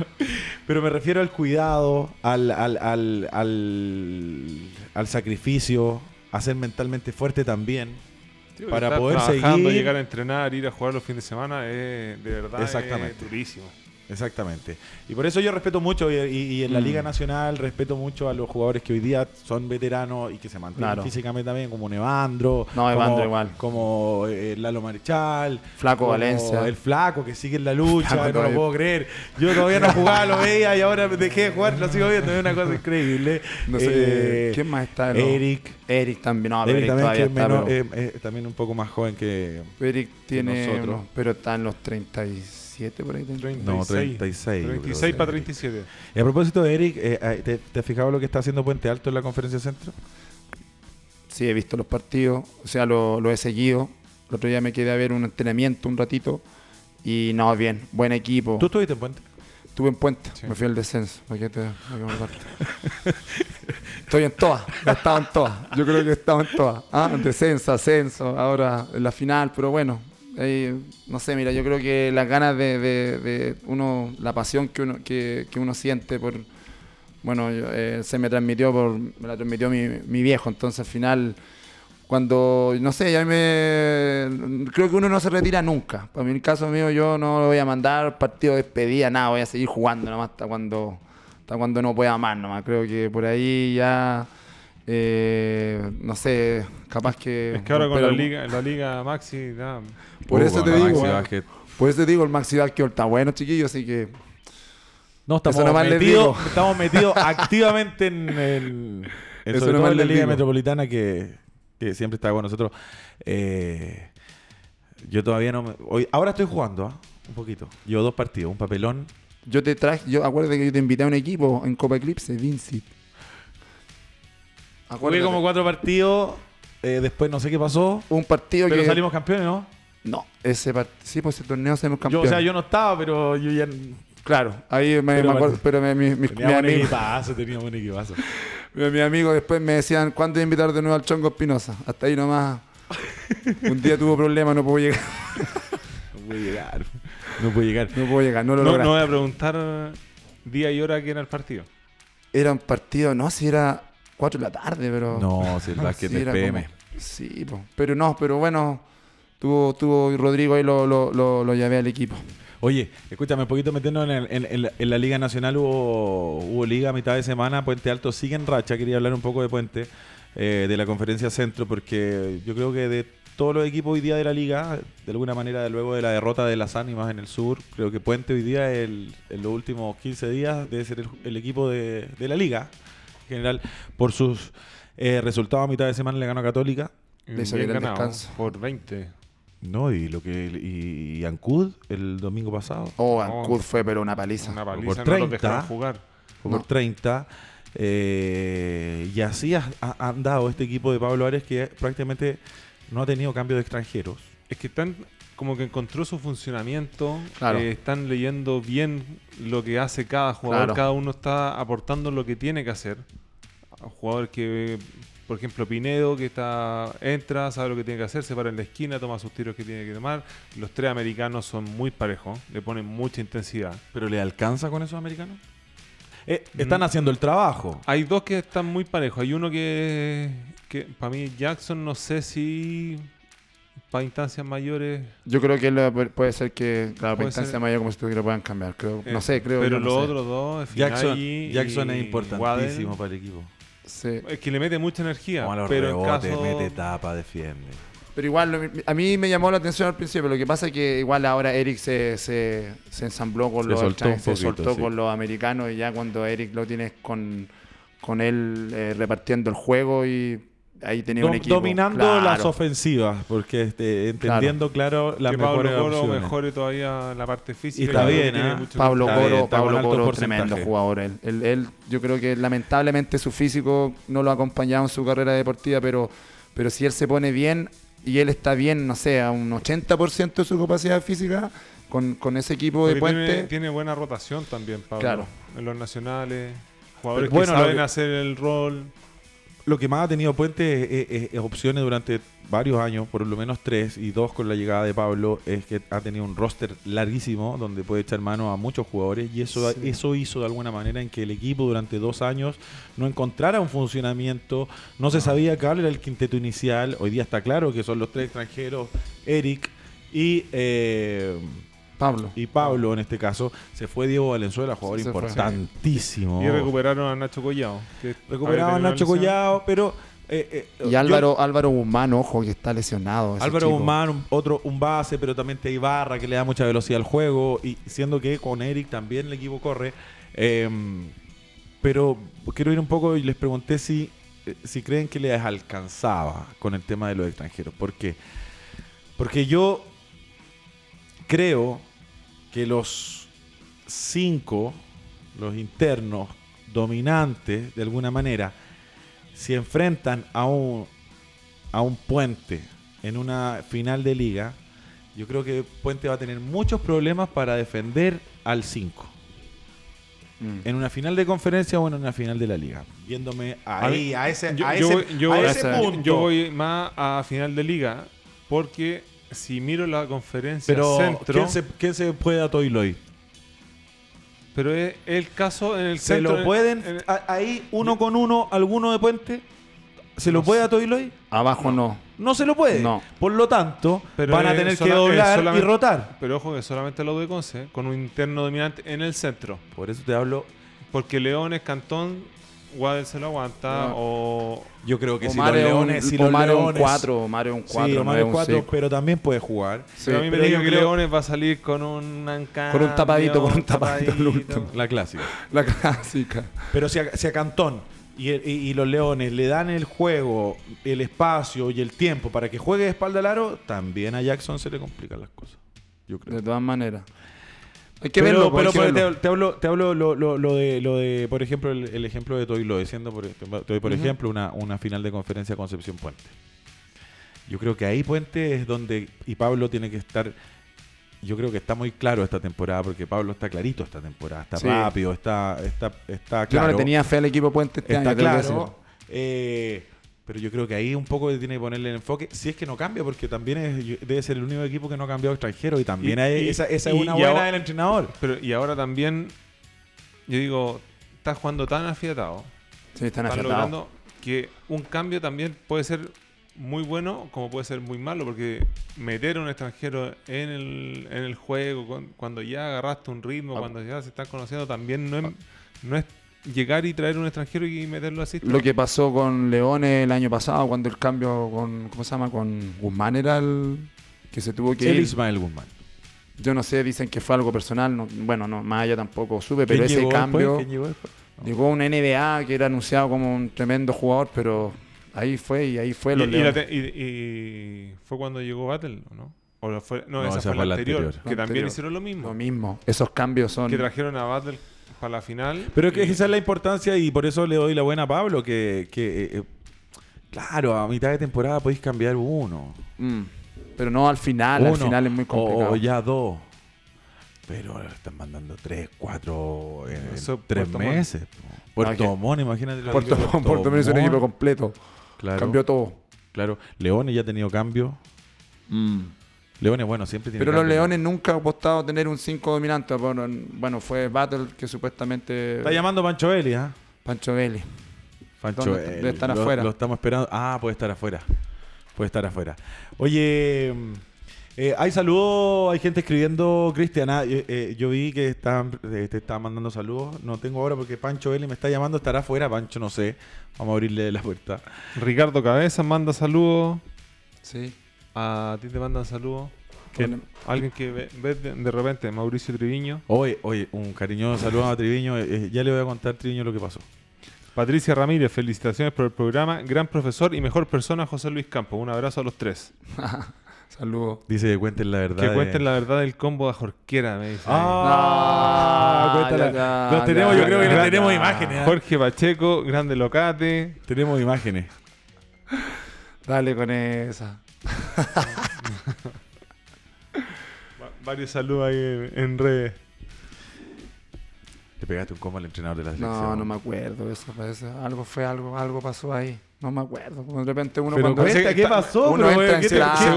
pero me refiero al cuidado, al, al, al, al, al sacrificio, a ser mentalmente fuerte también. Para poder seguir- llegar a entrenar, ir a jugar los fines de semana, es de verdad Exactamente. es durísimo. Exactamente. Y por eso yo respeto mucho, y, en la Mm. Liga Nacional respeto mucho a los jugadores que hoy día son veteranos y que se mantienen Claro. físicamente también, como Nevandro, No, como, Evandro igual. como eh, Lalo Marichal, Flaco como Valencia. el Flaco que sigue en la lucha, Flaco no lo puedo creer. Yo todavía no jugaba, lo veía y ahora dejé de jugar, lo sigo viendo, es una cosa increíble. No sé, Eh, ¿quién más está? Eric, Eric también, no, Eric Eric, también, que está, menos- pero- eh, eh, también un poco más joven que... Eric tiene, nosotros. pero está en los 37 por ahí. 36. No, 36. yo creo 36 que para Eric. 37. Y a propósito de Eric, eh, eh, ¿te, te has fijado lo que está haciendo Puente Alto en la conferencia centro? Sí, he visto los partidos, o sea, lo, lo he seguido. El otro día me quedé a ver un entrenamiento un ratito y no, bien, buen equipo. ¿Tú estuviste en Puente? Estuve en Puente, Sí. me fui al descenso. Estoy en todas, he estado en todas. Yo creo que he estado en todas. Ah, descenso, ascenso, ahora en la final, pero bueno. Ahí, no sé, mira, yo creo que las ganas de, de- de uno, la pasión que uno, que, que uno siente por, bueno, yo, eh, se me transmitió por, me la transmitió mi, mi viejo, entonces al final, cuando, no sé, ya me, creo que uno no se retira nunca. Para mi caso mío, yo no voy a mandar partido de despedida, nada, voy a seguir jugando nomás hasta cuando, hasta cuando no pueda más nomás. Creo que por ahí ya, eh, no sé, capaz que... Es que ahora con la liga, la liga Maxi, ya, Por eso te digo, eh. Maxi. Por eso te digo, el Maxi Vázquez está bueno, chiquillos, así que... No, estamos metidos, estamos metidos activamente en, el, en Eso sobre todo en la Liga digo. Metropolitana que, que siempre está con nosotros. Eh, yo todavía no me- hoy, ahora estoy jugando, ¿ah? Un poquito. Llevo dos partidos, un papelón. Yo te traje, yo acuérdate que yo te invité a un equipo en Copa Eclipse, Vinci. Jugué como cuatro partidos. eh, después no sé qué pasó. un partido Pero que salimos campeones, ¿no? no, ese part- sí, pues ese torneo salimos Yo, campeón. o sea, yo no estaba, pero yo ya claro, ahí me, Pero me acuerdo, bueno. pero me- mi, mi- mi teníamos un amigo, equipazo, teníamos un equipazo. mi, mi amigo después me decían, ¿cuándo invitar de nuevo al Chongo Espinosa? Hasta ahí nomás. un día tuvo problemas, no puedo llegar. No pude llegar. No pude llegar. No puedo llegar, no lo no, lograste. no voy a preguntar día y hora que era el partido. Era un partido, no, si era 4 de la tarde, pero... No, si el básquet Sí, es PM. como- Sí, po. pero no, pero bueno, tuvo, tuvo Rodrigo ahí lo, lo, lo, lo llevé al equipo. Oye, escúchame, un poquito metiendo en, el- en- en la, en la Liga Nacional hubo, hubo liga a mitad de semana, Puente Alto sigue en racha, quería hablar un poco de Puente, eh, de la conferencia centro, porque yo creo que de todos los equipos hoy día de la liga, de alguna manera, luego de la derrota de las ánimas en el sur, creo que Puente hoy día, el- en los últimos 15 días, debe ser el, el equipo de, de la liga, general, por sus eh, resultados a mitad de semana le ganó a Católica. Le Bien ganado, descanso. por 20. No, y lo que y, y Ancud el domingo pasado. Oh, No. Ancud fue pero una paliza. Una por paliza, no 30. los dejaron jugar. por No. 30. eh, y así ha, ha- han dado este equipo de Pablo Ares que prácticamente no ha tenido cambio de extranjeros. Es que están como que encontró su funcionamiento, Claro. eh, están leyendo bien lo que hace cada jugador, Claro. cada uno está aportando lo que tiene que hacer. Un jugador que por ejemplo, Pinedo, que está entra, sabe lo que tiene que hacer, se para en la esquina, toma sus tiros que tiene que tomar. Los tres americanos son muy parejos, le ponen mucha intensidad. ¿Pero le alcanza con esos americanos? Eh, están Mm. haciendo el trabajo. Hay dos que están muy parejos. Hay uno que, que para mí, Jackson, no sé si para instancias mayores. Yo creo que puede ser que, claro, por Puede instancia ser. mayor como si tú que lo puedan cambiar. Creo, eh, no sé, creo Pero no los otros dos, Jackson, Jackson es importantísimo Waddell, para el equipo. Sí. Es que le mete mucha energía. Como a los pero en rebotes, caso, mete tapa, defiende. Pero igual, lo- a mí me llamó la atención al principio. Lo que pasa es que igual ahora Eric se, se, se ensambló con Se los soltó se soltó sí. con los americanos y ya cuando Eric lo tienes con, con él eh, repartiendo el juego y ahí tenía un Dom- equipo. dominando Claro. las ofensivas, porque este, entendiendo claro, las mejores Pablo Coro opciones. mejore todavía la parte física. Y está bien, ¿eh? Pablo Está Coro, bien, está Pablo Coro, tremendo jugador. Él, Él- él- yo creo que lamentablemente su físico no lo ha acompañado en su carrera deportiva, pero, pero si él se pone bien y él está bien, no sé, a un 80% de su capacidad física, con, con ese equipo de Porque puente. tiene, tiene buena rotación también, Pablo. Claro. En los nacionales. Jugadores Bueno, que lo saben que- hacer el rol. Lo que más ha tenido Puente es, es- es opciones durante varios años, por lo menos tres, y dos con la llegada de Pablo, es que ha tenido un roster larguísimo donde puede echar mano a muchos jugadores y eso, Sí. eso hizo de alguna manera en que el equipo durante dos años no encontrara un funcionamiento, no se sabía cuál era el quinteto inicial, hoy día está claro que son los tres extranjeros, Eric y... eh, Pablo. y Pablo en este caso, se fue Diego Valenzuela, jugador Sí, se fue. importantísimo. Y recuperaron a Nacho Collado. que Recuperaban a Nacho. Collado, pero... eh, eh, Y yo- Álvaro, Álvaro Guzmán, ojo, que está lesionado. ese Álvaro chico. Guzmán, un- otro, un base, pero también te Ibarra que le da mucha velocidad al juego. Y siendo que con Eric también el equipo corre. Eh, pero quiero ir un poco y les pregunté si, eh, si creen que les alcanzaba con el tema de los extranjeros. ¿Por qué? Porque yo creo que los cinco, los internos dominantes, de alguna manera, si enfrentan a un, a un puente en una final de liga, yo creo que Puente va a tener muchos problemas para defender al 5. Mm. En una final de conferencia o en una final de la liga. Viéndome ahí, a, ese, Yo, a yo ese, voy- yo a voy- ese esa- punto. yo voy más a final de liga porque si miro la conferencia pero centro, ¿quién se, quién se puede a Toiloy? pero es el caso en el ¿Se centro. lo pueden en- a- ahí uno con uno alguno de Puente? ¿Se lo No puede a Toiloy? Abajo no. No se lo puede. No. Por lo tanto, Pero van a es tener que sola- es doblar y solamente- rotar. Pero ojo que solamente lo de Conce, con un interno dominante en el centro. Por eso te hablo. Porque Leones, Cantón, Guadel se lo aguanta No. o... Yo creo que si Omar los es un- leones, si los Omar es un leones, 4, Omar es un 4. sí, un cuatro, cinco. pero también puede jugar. Sí. pero a mí me pero dijo yo que creo- Leones va a salir con un Con un tapadito, con un tapadito último. La clásica. La clásica. Pero si a, si a Cantón y, y- y los leones le dan el juego, el espacio y el tiempo para que juegue de espalda al aro, también a Jackson se le complican las cosas. Yo creo. De todas maneras. Hay que pero, verlo, pero, hay que pero verlo. te, te hablo, te hablo lo, lo- lo de, lo de, por ejemplo, el, el ejemplo de Toy lo diciendo, por, te doy por ejemplo, una, una final de conferencia Concepción Puente. Yo creo que ahí Puente es donde, y Pablo tiene que estar, yo creo que está muy claro esta temporada, porque Pablo está clarito esta temporada, está Sí. rápido, está, está, está Yo no claro. le tenía fe al equipo Puente este está año. claro. eh, pero yo creo que ahí un poco tiene que ponerle el enfoque, si es que no cambia, porque también es- debe ser el único equipo que no ha cambiado extranjero y también Y- hay- y- esa, esa y- es una y buena ahora- del entrenador. Pero, y ahora también, yo digo, está jugando tan afiatado, Sí, están logrando que un cambio también puede ser muy bueno como puede ser muy malo, porque meter a un extranjero en el, en el juego, cuando ya agarraste un ritmo, Ah. cuando ya se están conociendo, también no es, no es llegar y traer un extranjero y meterlo así. Lo que pasó con Leones el año pasado, cuando el cambio con, ¿cómo se llama? Con Guzmán era el que se tuvo que El ir. Ismael Guzmán. Yo no sé, dicen que fue algo personal. no- bueno, no, más allá tampoco supe, pero ¿Quién ese llegó cambio. después? ¿Quién llegó después? Llegó un NBA que era anunciado como un tremendo jugador, pero ahí fue y ahí fue y, los y Leones. y- y fue cuando llegó Battle, ¿o ¿no? O fue, no, No, esa, fue la anterior, anterior. que también anterior. hicieron lo mismo. Lo mismo. Esos cambios son. Que trajeron a Battle para la final. Pero que y- esa es la importancia y por eso le doy la buena a Pablo, que, que, eh, eh, claro, a mitad de temporada podéis cambiar uno. Mm. Pero no al final, al final es muy complicado. O, ya dos. Pero están mandando tres, cuatro, en Eso, tres Puerto meses. Puerto Ah, que- Montt, imagínate. el Puerto, de Puerto Montt es un equipo completo. Claro. Cambió todo. Claro. Leones ya ha tenido cambio. Leones, bueno, siempre tiene Pero los. Leones nunca han apostado a tener un 5 dominante. Bueno, bueno, fue Battle que supuestamente. Está llamando Pancho Vélez, ¿ah? Pancho Vélez. Pancho. Debe estar Lo- afuera. Lo estamos esperando. Ah, puede estar afuera. Puede estar afuera. Oye, eh, hay saludos, hay gente escribiendo, Cristiana. eh, eh, yo vi que eh, te estaban mandando saludos. No tengo ahora porque Pancho Vélez me está llamando. Estará afuera. Pancho, no sé. Vamos a abrirle la puerta. Ricardo Cabeza manda saludos. Sí. A ti te mandan saludos. Que- Bueno. Alguien que ve, ves de, de repente, Mauricio Triviño. Oye, oye, un cariñoso saludo a Triviño. Eh, eh, ya le voy a contar, Triviño, lo que pasó. Patricia Ramírez, felicitaciones por el programa. Gran profesor y mejor persona, José Luis Campos. Un abrazo a los tres. Saludos. Dice que cuenten la verdad. Que de- cuenten la verdad del combo de Jorquera, me dice. Ah, ya, Los tenemos, ya, yo creo que ya, tenemos imágenes. ¿ah? Jorge Pacheco, grande locate. Tenemos imágenes. Dale con esa. Va- varios saludos ahí en, en redes. Le pegaste un combo al entrenador de la selección. No, no me acuerdo eso. parece. Algo fue, algo, algo pasó ahí. No me acuerdo. De repente uno Pero cuando ¿qué pasó, Uno bro? entra en ¿Qué te-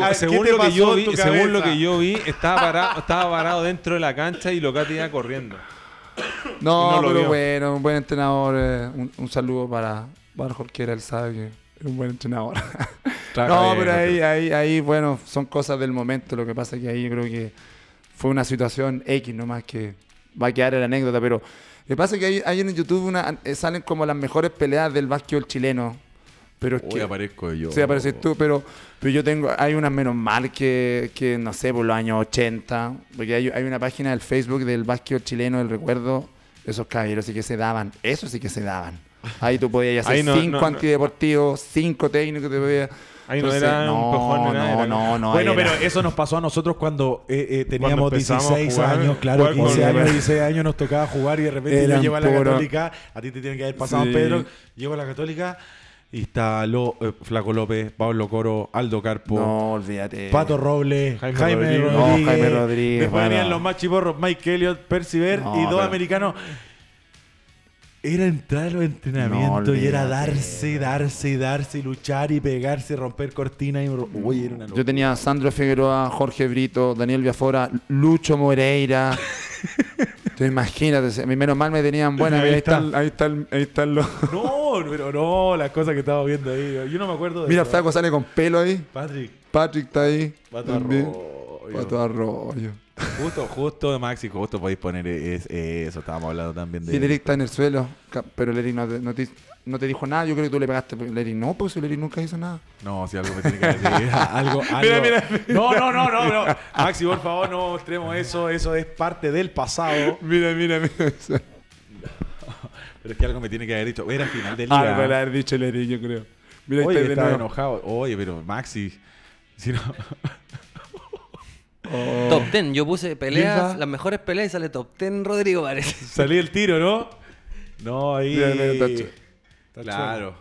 qué- Según, lo que yo vi, tu según lo cabeza? que yo vi, estaba parado, estaba parado dentro de la cancha y Locate iba corriendo. No, no lo pero vio. bueno, un buen entrenador. eh, un, un saludo para, para Jorquera, él sabe que es un buen entrenador. No, bien, pero ahí, ahí, ahí, bueno, son cosas del momento. Lo que pasa es que ahí yo creo que fue una situación X nomás que va a quedar en la anécdota. Pero lo que pasa es que ahí, ahí en YouTube una- eh, salen como las mejores peleas del básquetbol chileno. Pero es Hoy que, aparezco yo. Sí, apareces tú, pero, pero yo tengo, hay unas menos mal que, que, no sé, por los años 80, porque hay, hay una página del Facebook del básquetbol chileno, del recuerdo, esos caballeros sí que se daban, eso sí que se daban. Ahí tú podías hacer no- cinco no- no. antideportivos, cinco técnicos, te podías... Ahí no Entonces, era un no, empujón ni nada, no, era- no, no, bueno, era- pero eso nos pasó a nosotros cuando eh, eh, teníamos Cuando empezamos a 16 jugar, años, claro, jugar con- 15 años, Oye, 16 años nos tocaba jugar y de repente yo llego a la Católica, a ti te tiene que haber pasado Sí. Pedro, llego a la Católica y está Lo- eh, Flaco López, Pablo Coro, Aldo Carpo, No, olvídate. Pato Robles, Jaime Jaime, Rodríguez. Rodríguez, No, Jaime Rodríguez, después venían bueno. los más chiporros, Mike Elliott, Percy Ver No, y dos pero- americanos. Era entrar a los entrenamientos No, y era darse, darse, darse, y luchar y pegarse, romper cortinas y... Uy, era una Yo tenía a Sandro Figueroa, Jorge Brito, Daniel Viafora, Lucho Moreira. Tú imagínate, a mí menos mal me tenían buena. Ahí Ahí, está. están, ahí están, ahí están los. No, pero no, las cosas que estaba viendo ahí. Yo no me acuerdo de Mira, flaco sale con pelo ahí. Patrick, Patrick está ahí. Pato también. Arroyo. Pato Arroyo. Justo, justo, Maxi, justo podéis poner es- eso. Estábamos hablando también de. El Eric está en el suelo. Pero Eric no te, no te- no te dijo nada. Yo creo que tú le pegaste. Eric no, pues Eric nunca hizo nada. No, si algo me tiene que decir. algo, algo. No, no, no, no, no. Maxi, por favor, no mostremos eso. Eso es parte del pasado. Mira, mira, mira. Pero es que algo me tiene que haber dicho. Era final de Ah, liga. me lo haber dicho el Eric, yo creo. Mira, Oye, está enojado. Oye, pero Maxi. Si no. Oh. Top 10. Yo puse peleas, las mejores peleas y sale top 10 Rodrigo parece. Salí el tiro, ¿no? No, ahí. Mira, mira, claro.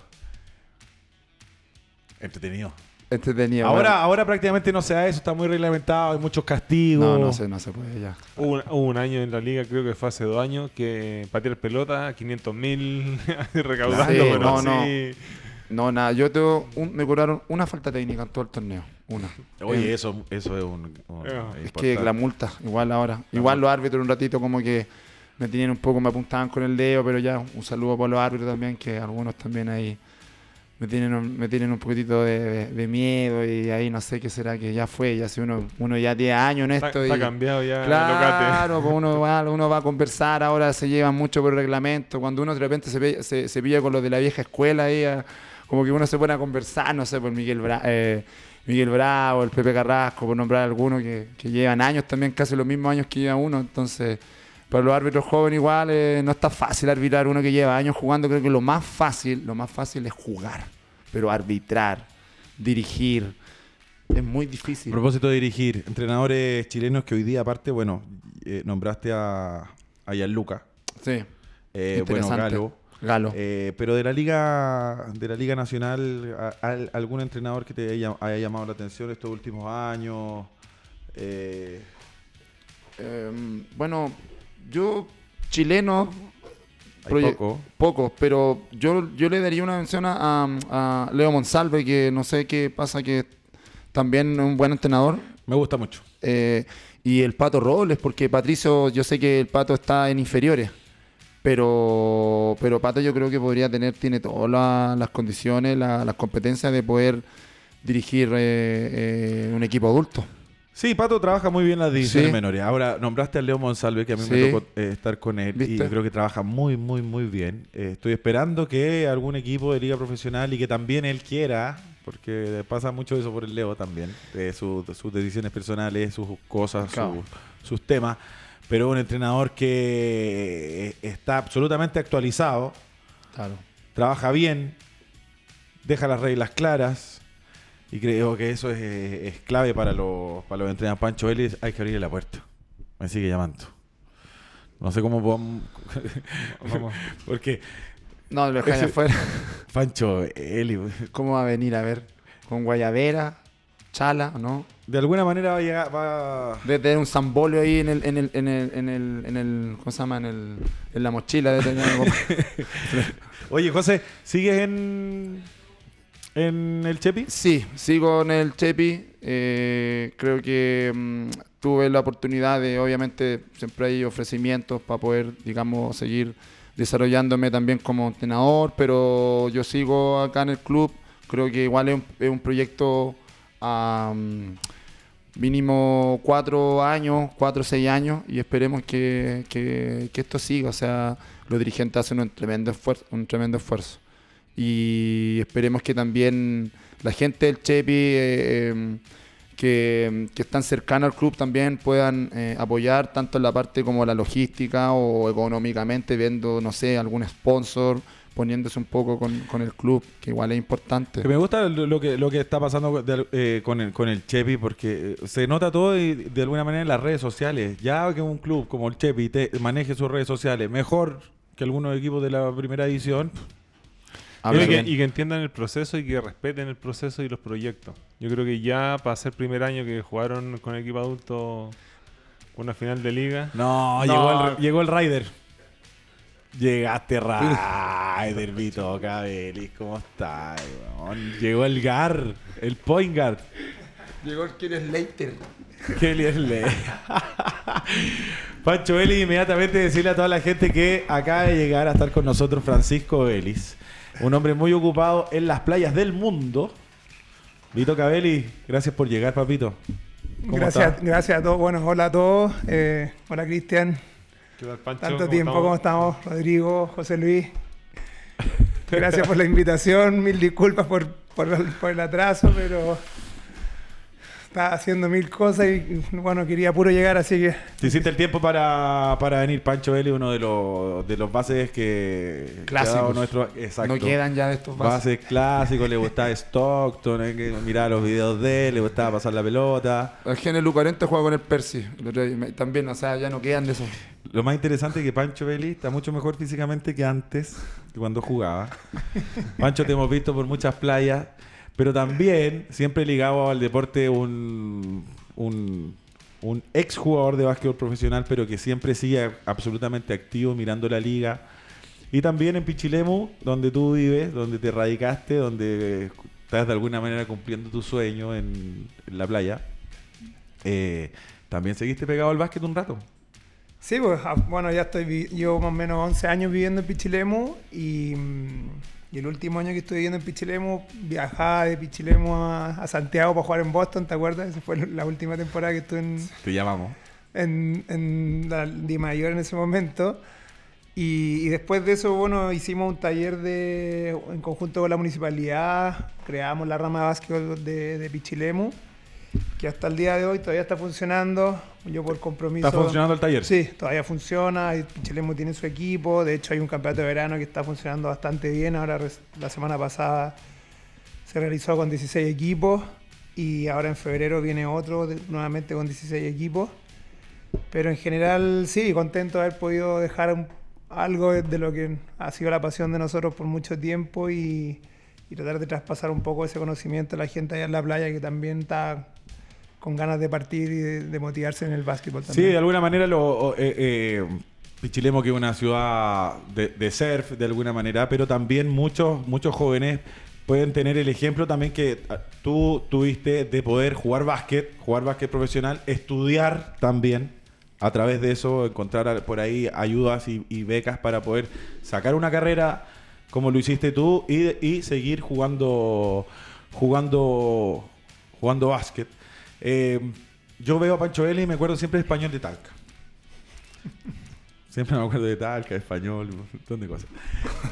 Entretenido. Entretenido. Ahora, bueno. ahora prácticamente no se da eso, está muy reglamentado, hay muchos castigos. No, no se, no se puede ya. Hubo un, hubo un año en la liga, creo que fue hace dos años, que patear pelota, 500 mil recaudando, Sí, pero no, así- No, nada. Yo tengo un- me cobraron una falta técnica en todo el torneo. Una. Oye, Eh, eso, eso es un. un- Ah. Es que la multa, igual ahora. Igual los árbitros un ratito como que me tenían un poco, me apuntaban con el dedo, pero ya un saludo para los árbitros también, que algunos también ahí me tienen un, me tienen un poquitito de, de- de miedo y ahí no sé qué será que ya fue, ya si uno, uno ya tiene años en esto está y cambiado ya el. Claro, pues uno, va, uno va a conversar, ahora se llevan mucho por reglamento. Cuando uno de repente se, se, se pilla con los de la vieja escuela, ahí, a- como que uno se pone a conversar, no sé, por Miguel, Bra- eh, Miguel Bravo, el Pepe Carrasco, por nombrar algunos que, que llevan años también, casi los mismos años que lleva uno. Entonces, para los árbitros jóvenes igual eh, no está fácil arbitrar uno que lleva años jugando. Creo que lo más fácil, lo más fácil es jugar, pero arbitrar, dirigir, es muy A difícil. propósito de dirigir, entrenadores chilenos que hoy día, aparte, bueno, eh, nombraste a, a Gianluca, Sí, eh, bueno. Galo. Galo. Eh, pero de la liga de la liga nacional, a- al- algún entrenador que te haya, haya llamado la atención estos últimos años. Eh, Eh, bueno, yo chileno, Hay proye- poco. Pocos, pero yo, yo le daría una mención a Leo Monsalve, que no sé qué pasa, que también es un buen entrenador. Me gusta mucho. Eh, y el Pato Robles, porque Patricio, yo sé que el Pato está en inferiores, pero, pero Pato yo creo que podría tener, tiene todas la- las condiciones, la- las competencias de poder dirigir eh, eh, un equipo adulto. Sí, Pato trabaja muy bien las divisiones Sí. menores. Ahora, nombraste a Leo Monsalve, que a mí me tocó eh, estar con él, y ¿Viste? creo que trabaja muy, muy, muy bien. Eh, estoy esperando que algún equipo de liga profesional y que también él quiera, porque pasa mucho eso por el Leo también, de su- de sus decisiones personales, sus cosas, Claro. sus- sus temas, pero un entrenador que eh, está absolutamente actualizado, Claro. trabaja bien, deja las reglas claras y creo que eso es, eh, es clave para los, para los entrenadores. Pancho Vélez hay que abrirle la puerta. Me sigue llamando. No sé cómo podemos... Vamos. Porque No, lo dejáis afuera. Pancho Eli, ¿Cómo va a venir? A ver, con Guayabera, Chala, ¿o ¿no? de alguna manera va a llegar... Va... Debe tener un zambolio ahí en el, en el, en el, en el, en el, ¿cómo se llama? En, el, en la mochila. Tener algo. Oye, José, ¿sigues en, en el Chepi? Sí, sigo en el Chepi. eh, creo que mm, tuve la oportunidad de, obviamente, siempre hay ofrecimientos para poder, digamos, seguir desarrollándome también como entrenador, pero yo sigo acá en el club. Creo que igual es un, es un proyecto a mm, mínimo cuatro años, cuatro o seis años, y esperemos que, que- esto siga. O sea, los dirigentes hacen un tremendo esfuerzo. Un tremendo esfuerzo y esperemos que también la gente del Chepi eh, em, que, que están cercanos al club también puedan eh, apoyar tanto en la parte como la logística o económicamente viendo, no sé, algún sponsor poniéndose un poco con, con el club, que igual es importante. Que me gusta lo lo que, lo que está pasando de- eh, con, el, con el Chepi, porque eh, se nota todo y de alguna manera en las redes sociales. Ya que un club como el Chepi te maneje sus redes sociales mejor que algunos equipos de la primera edición, y, que, bien. y que entiendan el proceso y que respeten el proceso y los proyectos. Yo creo que ya para ser primer año que jugaron con el equipo adulto una final de liga, No, No. Llegó, el, llegó el Rider. Llegaste Rider, Vito Cabelis, ¿cómo estás? weón? Llegó el Gar, el point guard. Llegó el que Slater. Qué liable. Pancho Vélez, inmediatamente decirle a toda la gente que acaba de llegar a estar con nosotros Francisco Vélez, un hombre muy ocupado en las playas del mundo. Vito Cabelli, gracias por llegar, papito. ¿Cómo Gracias, gracias a todos. Bueno, hola a todos. Eh, hola Cristian. ¿Qué tal, Pancho? Tanto ¿Cómo tiempo, estamos? ¿cómo estamos? Rodrigo, José Luis. Gracias por la invitación. Mil disculpas por, por, por el atraso, pero estaba haciendo mil cosas y bueno, quería puro llegar, así que Te hiciste el tiempo para, para venir, Pancho Vélez, uno de los, de los bases que... Clásicos. nuestro, exacto. No quedan ya de estos bases. Bases clásicos, le gustaba Stockton, eh, que miraba los videos de él, le gustaba pasar la pelota. El Gene Lucarente juega con el Percy. También, o sea, ya no quedan de esos. Lo más interesante es que Pancho Vélez está mucho mejor físicamente que antes, que cuando jugaba. Pancho te hemos visto por muchas playas, pero también siempre ligado al deporte un, un, un ex jugador de básquetbol profesional, pero que siempre sigue absolutamente activo mirando la liga. Y también en Pichilemu, donde tú vives, donde te radicaste, donde estás de alguna manera cumpliendo tu sueño en, la playa. eh, también seguiste pegado al básquet un rato. sí, pues ah, bueno, ya estoy, llevo más o menos 11 años viviendo en Pichilemu y, mm, y el último año que estuve viviendo en Pichilemu viajaba de Pichilemu a, a Santiago para jugar en Boston, ¿te acuerdas? Esa fue la última temporada que estuve en, Te llamamos. en, en la Di Mayor en ese momento. Y, y después de eso, bueno, hicimos un taller de, en conjunto con la municipalidad, creamos la rama de básquetbol de, de Pichilemu, que hasta el día de hoy todavía está funcionando. Yo por compromiso... ¿Está funcionando el taller? Sí, todavía funciona. y Pichilemu tiene su equipo. De hecho, hay un campeonato de verano que está funcionando bastante bien. Ahora, la semana pasada se realizó con 16 equipos y ahora en febrero viene otro nuevamente con 16 equipos. Pero en general, sí, contento de haber podido dejar un- algo de, de lo que ha sido la pasión de nosotros por mucho tiempo y, y tratar de traspasar un poco ese conocimiento a la gente allá en la playa que también está con ganas de partir y de, motivarse en el básquetbol Sí, también. de alguna manera lo, eh, eh, Pichilemo que es una ciudad de, surf de alguna manera, pero también muchos, muchos jóvenes pueden tener el ejemplo también que ah, tú tuviste de poder jugar básquet, jugar básquet profesional, estudiar también. A través de eso, encontrar por ahí ayudas y, y becas para poder sacar una carrera como lo hiciste tú y, y seguir jugando, jugando, jugando básquet. Eh, yo veo a Pancho Vélez y me acuerdo siempre de español de Talca. Siempre me acuerdo de Talca, español, un montón de cosas.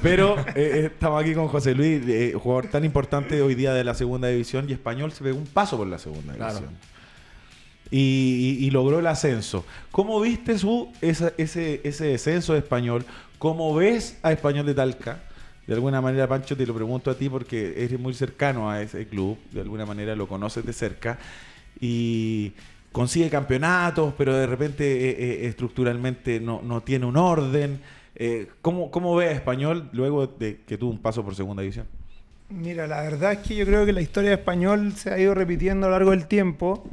Pero eh, eh, estamos aquí con José Luis, eh, jugador tan importante hoy día de la segunda división y español se pegó un paso por la segunda Claro. división. Y, y- y logró el ascenso. ¿Cómo viste su, esa- ese, ese descenso de español? ¿Cómo ves a Español de Talca? De alguna manera, Pancho, te lo pregunto a ti porque eres muy cercano a ese club, de alguna manera lo conoces de cerca y consigue campeonatos, pero de repente eh, eh, estructuralmente no, no tiene un orden. Eh, ¿cómo, ¿Cómo ves a Español luego de que tuvo un paso por segunda división? Mira, la verdad es que yo creo que la historia de español se ha ido repitiendo a lo largo del tiempo.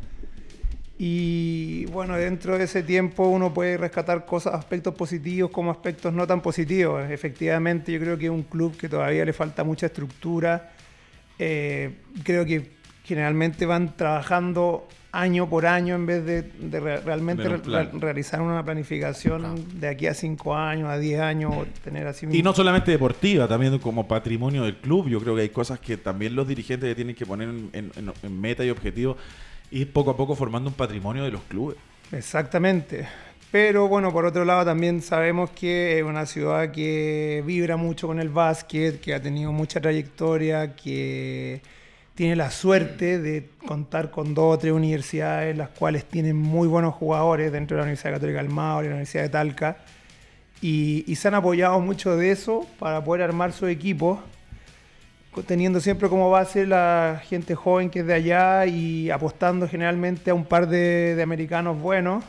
Y bueno, dentro de ese tiempo uno puede rescatar cosas, aspectos positivos como aspectos no tan positivos. Efectivamente, yo creo que es un club que todavía le falta mucha estructura. Creo que generalmente van trabajando año por año en vez de, de re- realmente un re- realizar una planificación de aquí a cinco años, a 10 años, tener así Y no solamente deportiva, también como patrimonio del club. Yo creo que hay cosas que también los dirigentes tienen que poner en, en- meta y objetivo y poco a poco formando un patrimonio de los clubes. Exactamente. Pero bueno, por otro lado también sabemos que es una ciudad que vibra mucho con el básquet, que ha tenido mucha trayectoria, que tiene la suerte de contar con dos o tres universidades, las cuales tienen muy buenos jugadores dentro de la Universidad Católica del Maule y la Universidad de Talca. Y, y se han apoyado mucho de eso para poder armar su equipo, teniendo siempre como base la gente joven que es de allá y apostando generalmente a un par de americanos buenos.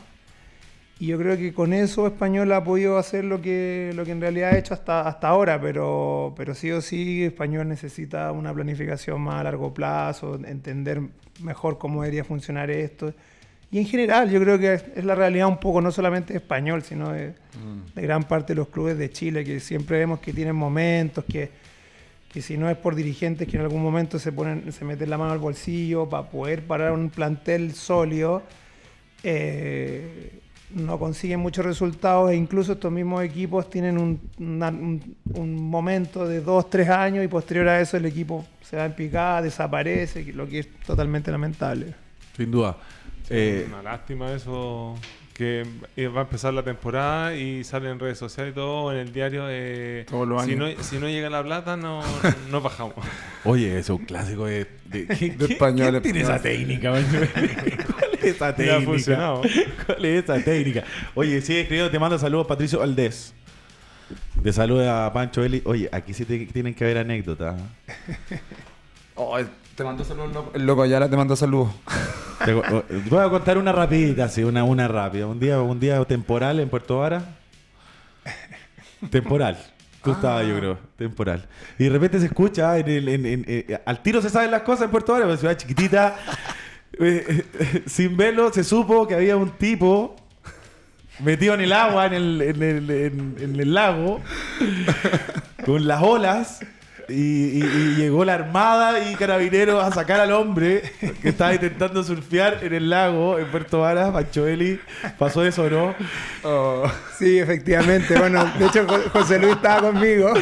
Y yo creo que con eso Español ha podido hacer lo que, lo que en realidad ha hecho hasta, hasta ahora, pero, pero sí o sí Español necesita una planificación más a largo plazo, entender mejor cómo debería funcionar esto. Y en general yo creo que es, la realidad un poco, no solamente de Español, sino de, de gran parte de los clubes de Chile, que siempre vemos que tienen momentos, que, que si no es por dirigentes que en algún momento se, ponen, se meten la mano al bolsillo para poder parar un plantel sólido, eh, no consiguen muchos resultados e incluso estos mismos equipos tienen un, una- un- un momento de dos, tres años y posterior a eso el equipo se va en picada, desaparece, lo que es totalmente lamentable. Sin duda. Eh, Una lástima eso, que eh, va a empezar la temporada y sale en redes sociales y todo, en el diario. eh, Todos los si, años. no, si no llega la plata, no, no bajamos. oye, ese es un clásico de, de, ¿qué- De qué- español, quién tiene esa técnica? man? ¿Cuál es esa ha técnica? funcionado. ¿Cuál es esa técnica? Oye, sigue escribiendo, te manda saludos Patricio Valdés. Te saluda a Pancho Eli. Oye, aquí sí te- tienen que haber anécdotas. ¿eh? Oh, te mando saludos, loco. El loco Ayala te mando saludos. Te co- o- voy a contar una rapidita, sí, una, una rápida. Un día, un día temporal en Puerto Vara. Temporal. Tú estabas, yo creo, temporal. Y de repente se escucha, en el- en- en- eh, al tiro se saben las cosas en Puerto Vara, una ciudad chiquitita. Eh, eh, sin verlo, se supo que había un tipo metido en el agua, en el, en el, en- en el lago, con las olas. Y, y- y llegó la armada y carabineros a sacar al hombre que estaba intentando surfear en el lago en Puerto Vara, Panchoeli. ¿Pasó eso no? Oh, Sí, efectivamente. Bueno, de hecho Jo- José Luis estaba conmigo.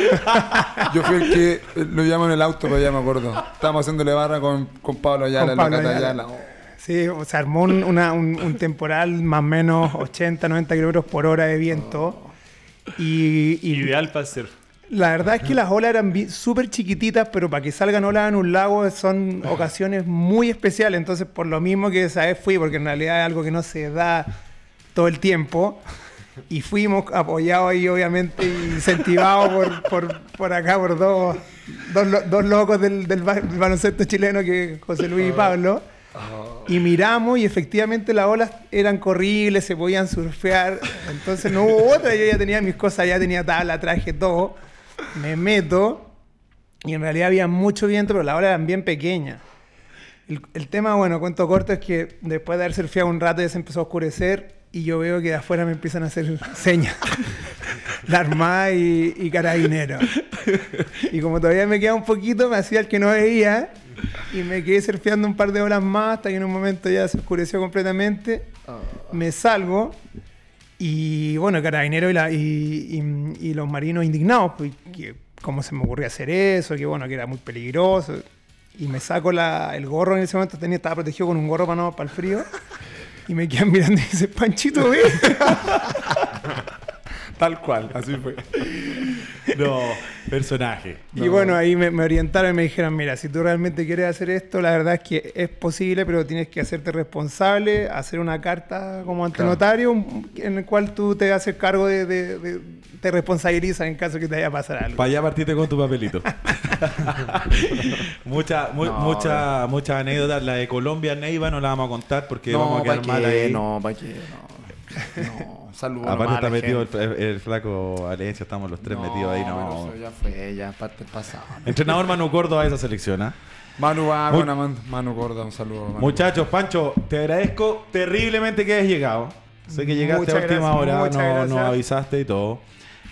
yo fui el que lo llamo en el auto, pero ya me acuerdo. Estábamos haciéndole barra con, con Pablo Ayala, Con el Pablo Ayala. Ayala. Oh. Sí, se armó un, una- un- un temporal más o menos 80, 90 kilómetros por hora de viento. Y, y Ideal para ser. La verdad es que las olas eran súper chiquititas, pero para que salgan olas en un lago son ocasiones muy especiales. Entonces, por lo mismo que esa vez fui, porque en realidad es algo que no se da todo el tiempo. Y fuimos apoyados ahí, obviamente, y incentivados por, por, por acá, por dos, dos, dos locos del, del ba- del baloncesto chileno, que es José Luis y Pablo. Y miramos y efectivamente las olas eran corribles, se podían surfear. Entonces no hubo otra, yo ya tenía mis cosas, ya tenía tabla, traje todo. Me meto y en realidad había mucho viento, pero las olas eran bien pequeñas. El, el tema, bueno, cuento corto, es que después de haber surfeado un rato ya se empezó a oscurecer y yo veo que de afuera me empiezan a hacer señas. la armada y, y carabinero. Y como todavía me queda un poquito, me hacía el que no veía y me quedé surfeando un par de horas más hasta que en un momento ya se oscureció completamente. Me salgo y bueno, carabinero y, y, los marinos indignados, pues, que cómo se me ocurrió hacer eso, que bueno, que era muy peligroso. Y me saco el gorro en ese momento, tenía, estaba protegido con un gorro para, no, para el frío. Y me quedan mirando y dicen, Panchito, ve. Tal cual, así fue. No, personaje. Y bueno, ahí me, me orientaron y me dijeron, mira, si tú realmente quieres hacer esto, la verdad es que es posible, pero tienes que hacerte responsable, hacer una carta como ante notario en el cual tú te haces cargo de, de- de- te responsabilizas en caso que te vaya a pasar algo. Para allá partiste con tu papelito. mucha, mu- No, mucha, muchas anécdotas. La de Colombia, Neiva, no la vamos a contar porque vamos a ¿pa' quedar mal ahí. No, ¿para qué? No. No, saludos. Aparte está la metido el, el- el flaco Alencia, estamos los tres metidos ahí. No, pero eso ya fue, ya parte del pasado. Entrenador Manu Córdoba a esa selección, ¿ah? Manu Muy- Aman- Manu Gorda, un saludo. Manu. Muchachos, Pancho, te agradezco terriblemente que hayas llegado. Sé que llegaste Muchas a última gracias, hora, muchas no, nos avisaste y todo.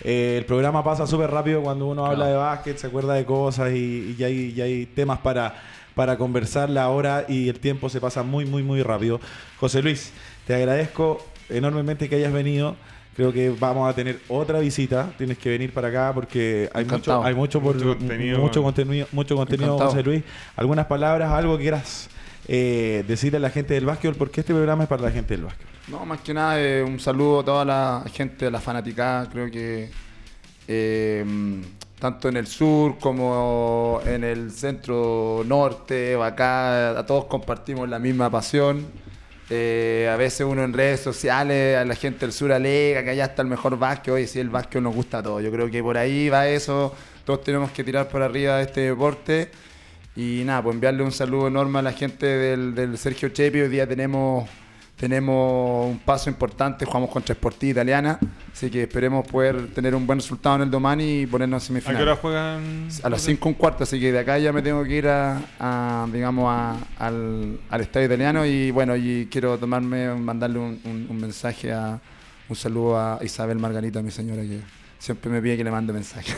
Eh, el programa pasa súper rápido cuando uno habla de básquet, se acuerda de cosas y, y ya, hay, ya hay temas para, para conversar la hora y el tiempo se pasa muy, muy, muy rápido. José Luis, te agradezco enormemente que hayas venido. Creo que vamos a tener otra visita. Tienes que venir para acá porque hay mucho, hay mucho, por- Mucho contenido, mucho contenido, mucho contenido. José Luis. Algunas palabras, algo que quieras eh, decirle a la gente del básquetbol, porque este programa es para la gente del básquetbol. No, más que nada, eh, un saludo a toda la gente de la fanaticada. Creo que eh, tanto en el sur como en el centro norte acá, a todos compartimos la misma pasión. Eh, a veces uno en redes sociales, a la gente del sur alega que allá está el mejor básquet. Oye, sí, el básquet nos gusta a todos. Yo creo que por ahí va eso. Todos tenemos que tirar por arriba de este deporte. Y nada, pues enviarle un saludo enorme a la gente del, del Sergio Chepi. Hoy día tenemos, tenemos un paso importante, jugamos contra Sportiva Italiana. Así que esperemos poder tener un buen resultado en el Domani y ponernos en ¿A qué hora semifinal. juegan? A las 5 un cuarto, así que de acá ya me tengo que ir a, a, digamos, a- al, al estadio italiano. Y bueno, y quiero tomarme, mandarle un, un- un mensaje a, un saludo a Isabel Margarita, mi señora, que siempre me pide que le mande mensaje.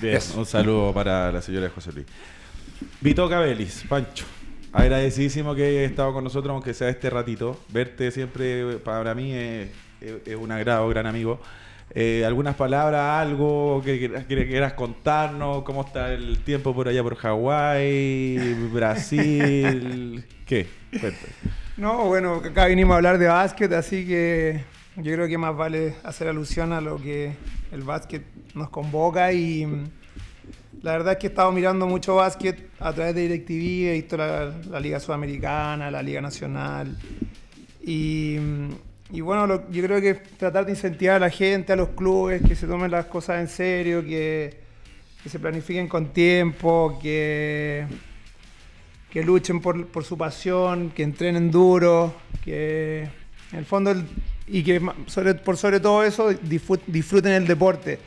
Bien, Eso. un saludo para la señora José Luis. Vito Cabelis, Pancho. Agradecidísimo que hayas estado con nosotros, aunque sea este ratito. Verte siempre para mí es, es- es un agrado, gran amigo. Eh, ¿Algunas palabras, algo que quieras, que quieras contarnos? ¿Cómo está el tiempo por allá por Hawái, Brasil? ¿Qué? Cuéntame. No, bueno, acá vinimos a hablar de básquet, así que yo creo que más vale hacer alusión a lo que el básquet nos convoca y la verdad es que he estado mirando mucho básquet a través de DirecTV, he visto la, Liga Sudamericana, la Liga Nacional y, bueno, yo creo que tratar de incentivar a la gente, a los clubes, que se tomen las cosas en serio, que, se planifiquen con tiempo, que que luchen por, por su pasión, que entrenen duro, que en el fondo y que por sobre todo eso disfrut- disfruten el deporte.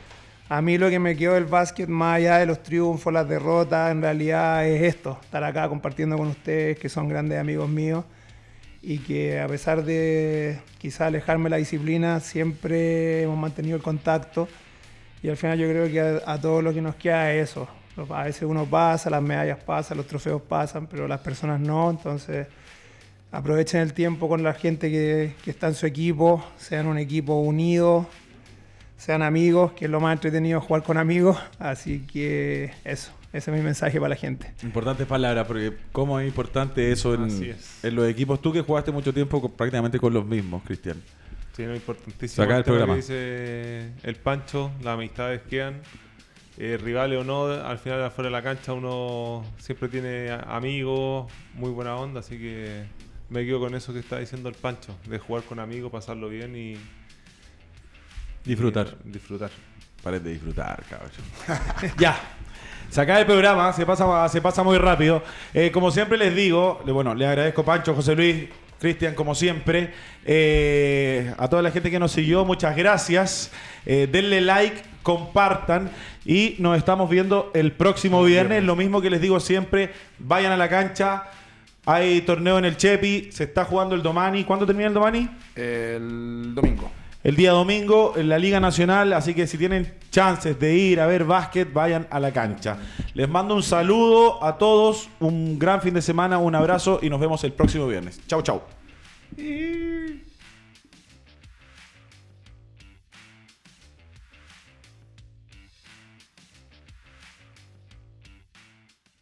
A mí lo que me quedó del básquet, más allá de los triunfos, las derrotas, en realidad es esto, estar acá compartiendo con ustedes, que son grandes amigos míos, y que a pesar de quizá alejarme de la disciplina, siempre hemos mantenido el contacto. Y al final yo creo que a, a todo lo que nos queda es eso. A veces uno pasa, las medallas pasan, los trofeos pasan, pero las personas no. Entonces aprovechen el tiempo con la gente que, que está en su equipo, sean un equipo unido, sean amigos, que es lo más entretenido jugar con amigos. Así que eso, ese es mi mensaje para la gente. Importantes palabras, porque cómo es importante eso en, es. en los equipos. Tú que jugaste mucho tiempo con- prácticamente con los mismos, Cristian. Sí, no, importantísimo. Sacar el programa. que dice el Pancho, las amistades quedan. eh, rivales o no, al final afuera de la cancha uno siempre tiene amigos, muy buena onda, así que me quedo con eso que está diciendo el Pancho, de jugar con amigos, pasarlo bien y Disfrutar. y disfrutar. Paren de disfrutar, cabrón. ya. Se acaba el programa, se pasa, se pasa muy rápido. Eh, como siempre les digo, le- bueno, le agradezco Pancho, José Luis, Cristian, como siempre. Eh, a toda la gente que nos siguió, muchas gracias. Eh, denle like, compartan y nos estamos viendo el próximo viernes. Lo mismo que les digo siempre, vayan a la cancha, Hay torneo en el Chepi, se está jugando el Domani. ¿Cuándo termina el Domani? El domingo. El día domingo en la Liga Nacional, así que si tienen chances de ir a ver básquet, vayan a la cancha. Les mando un saludo a todos, un gran fin de semana, un abrazo y nos vemos el próximo viernes. Chau, chau.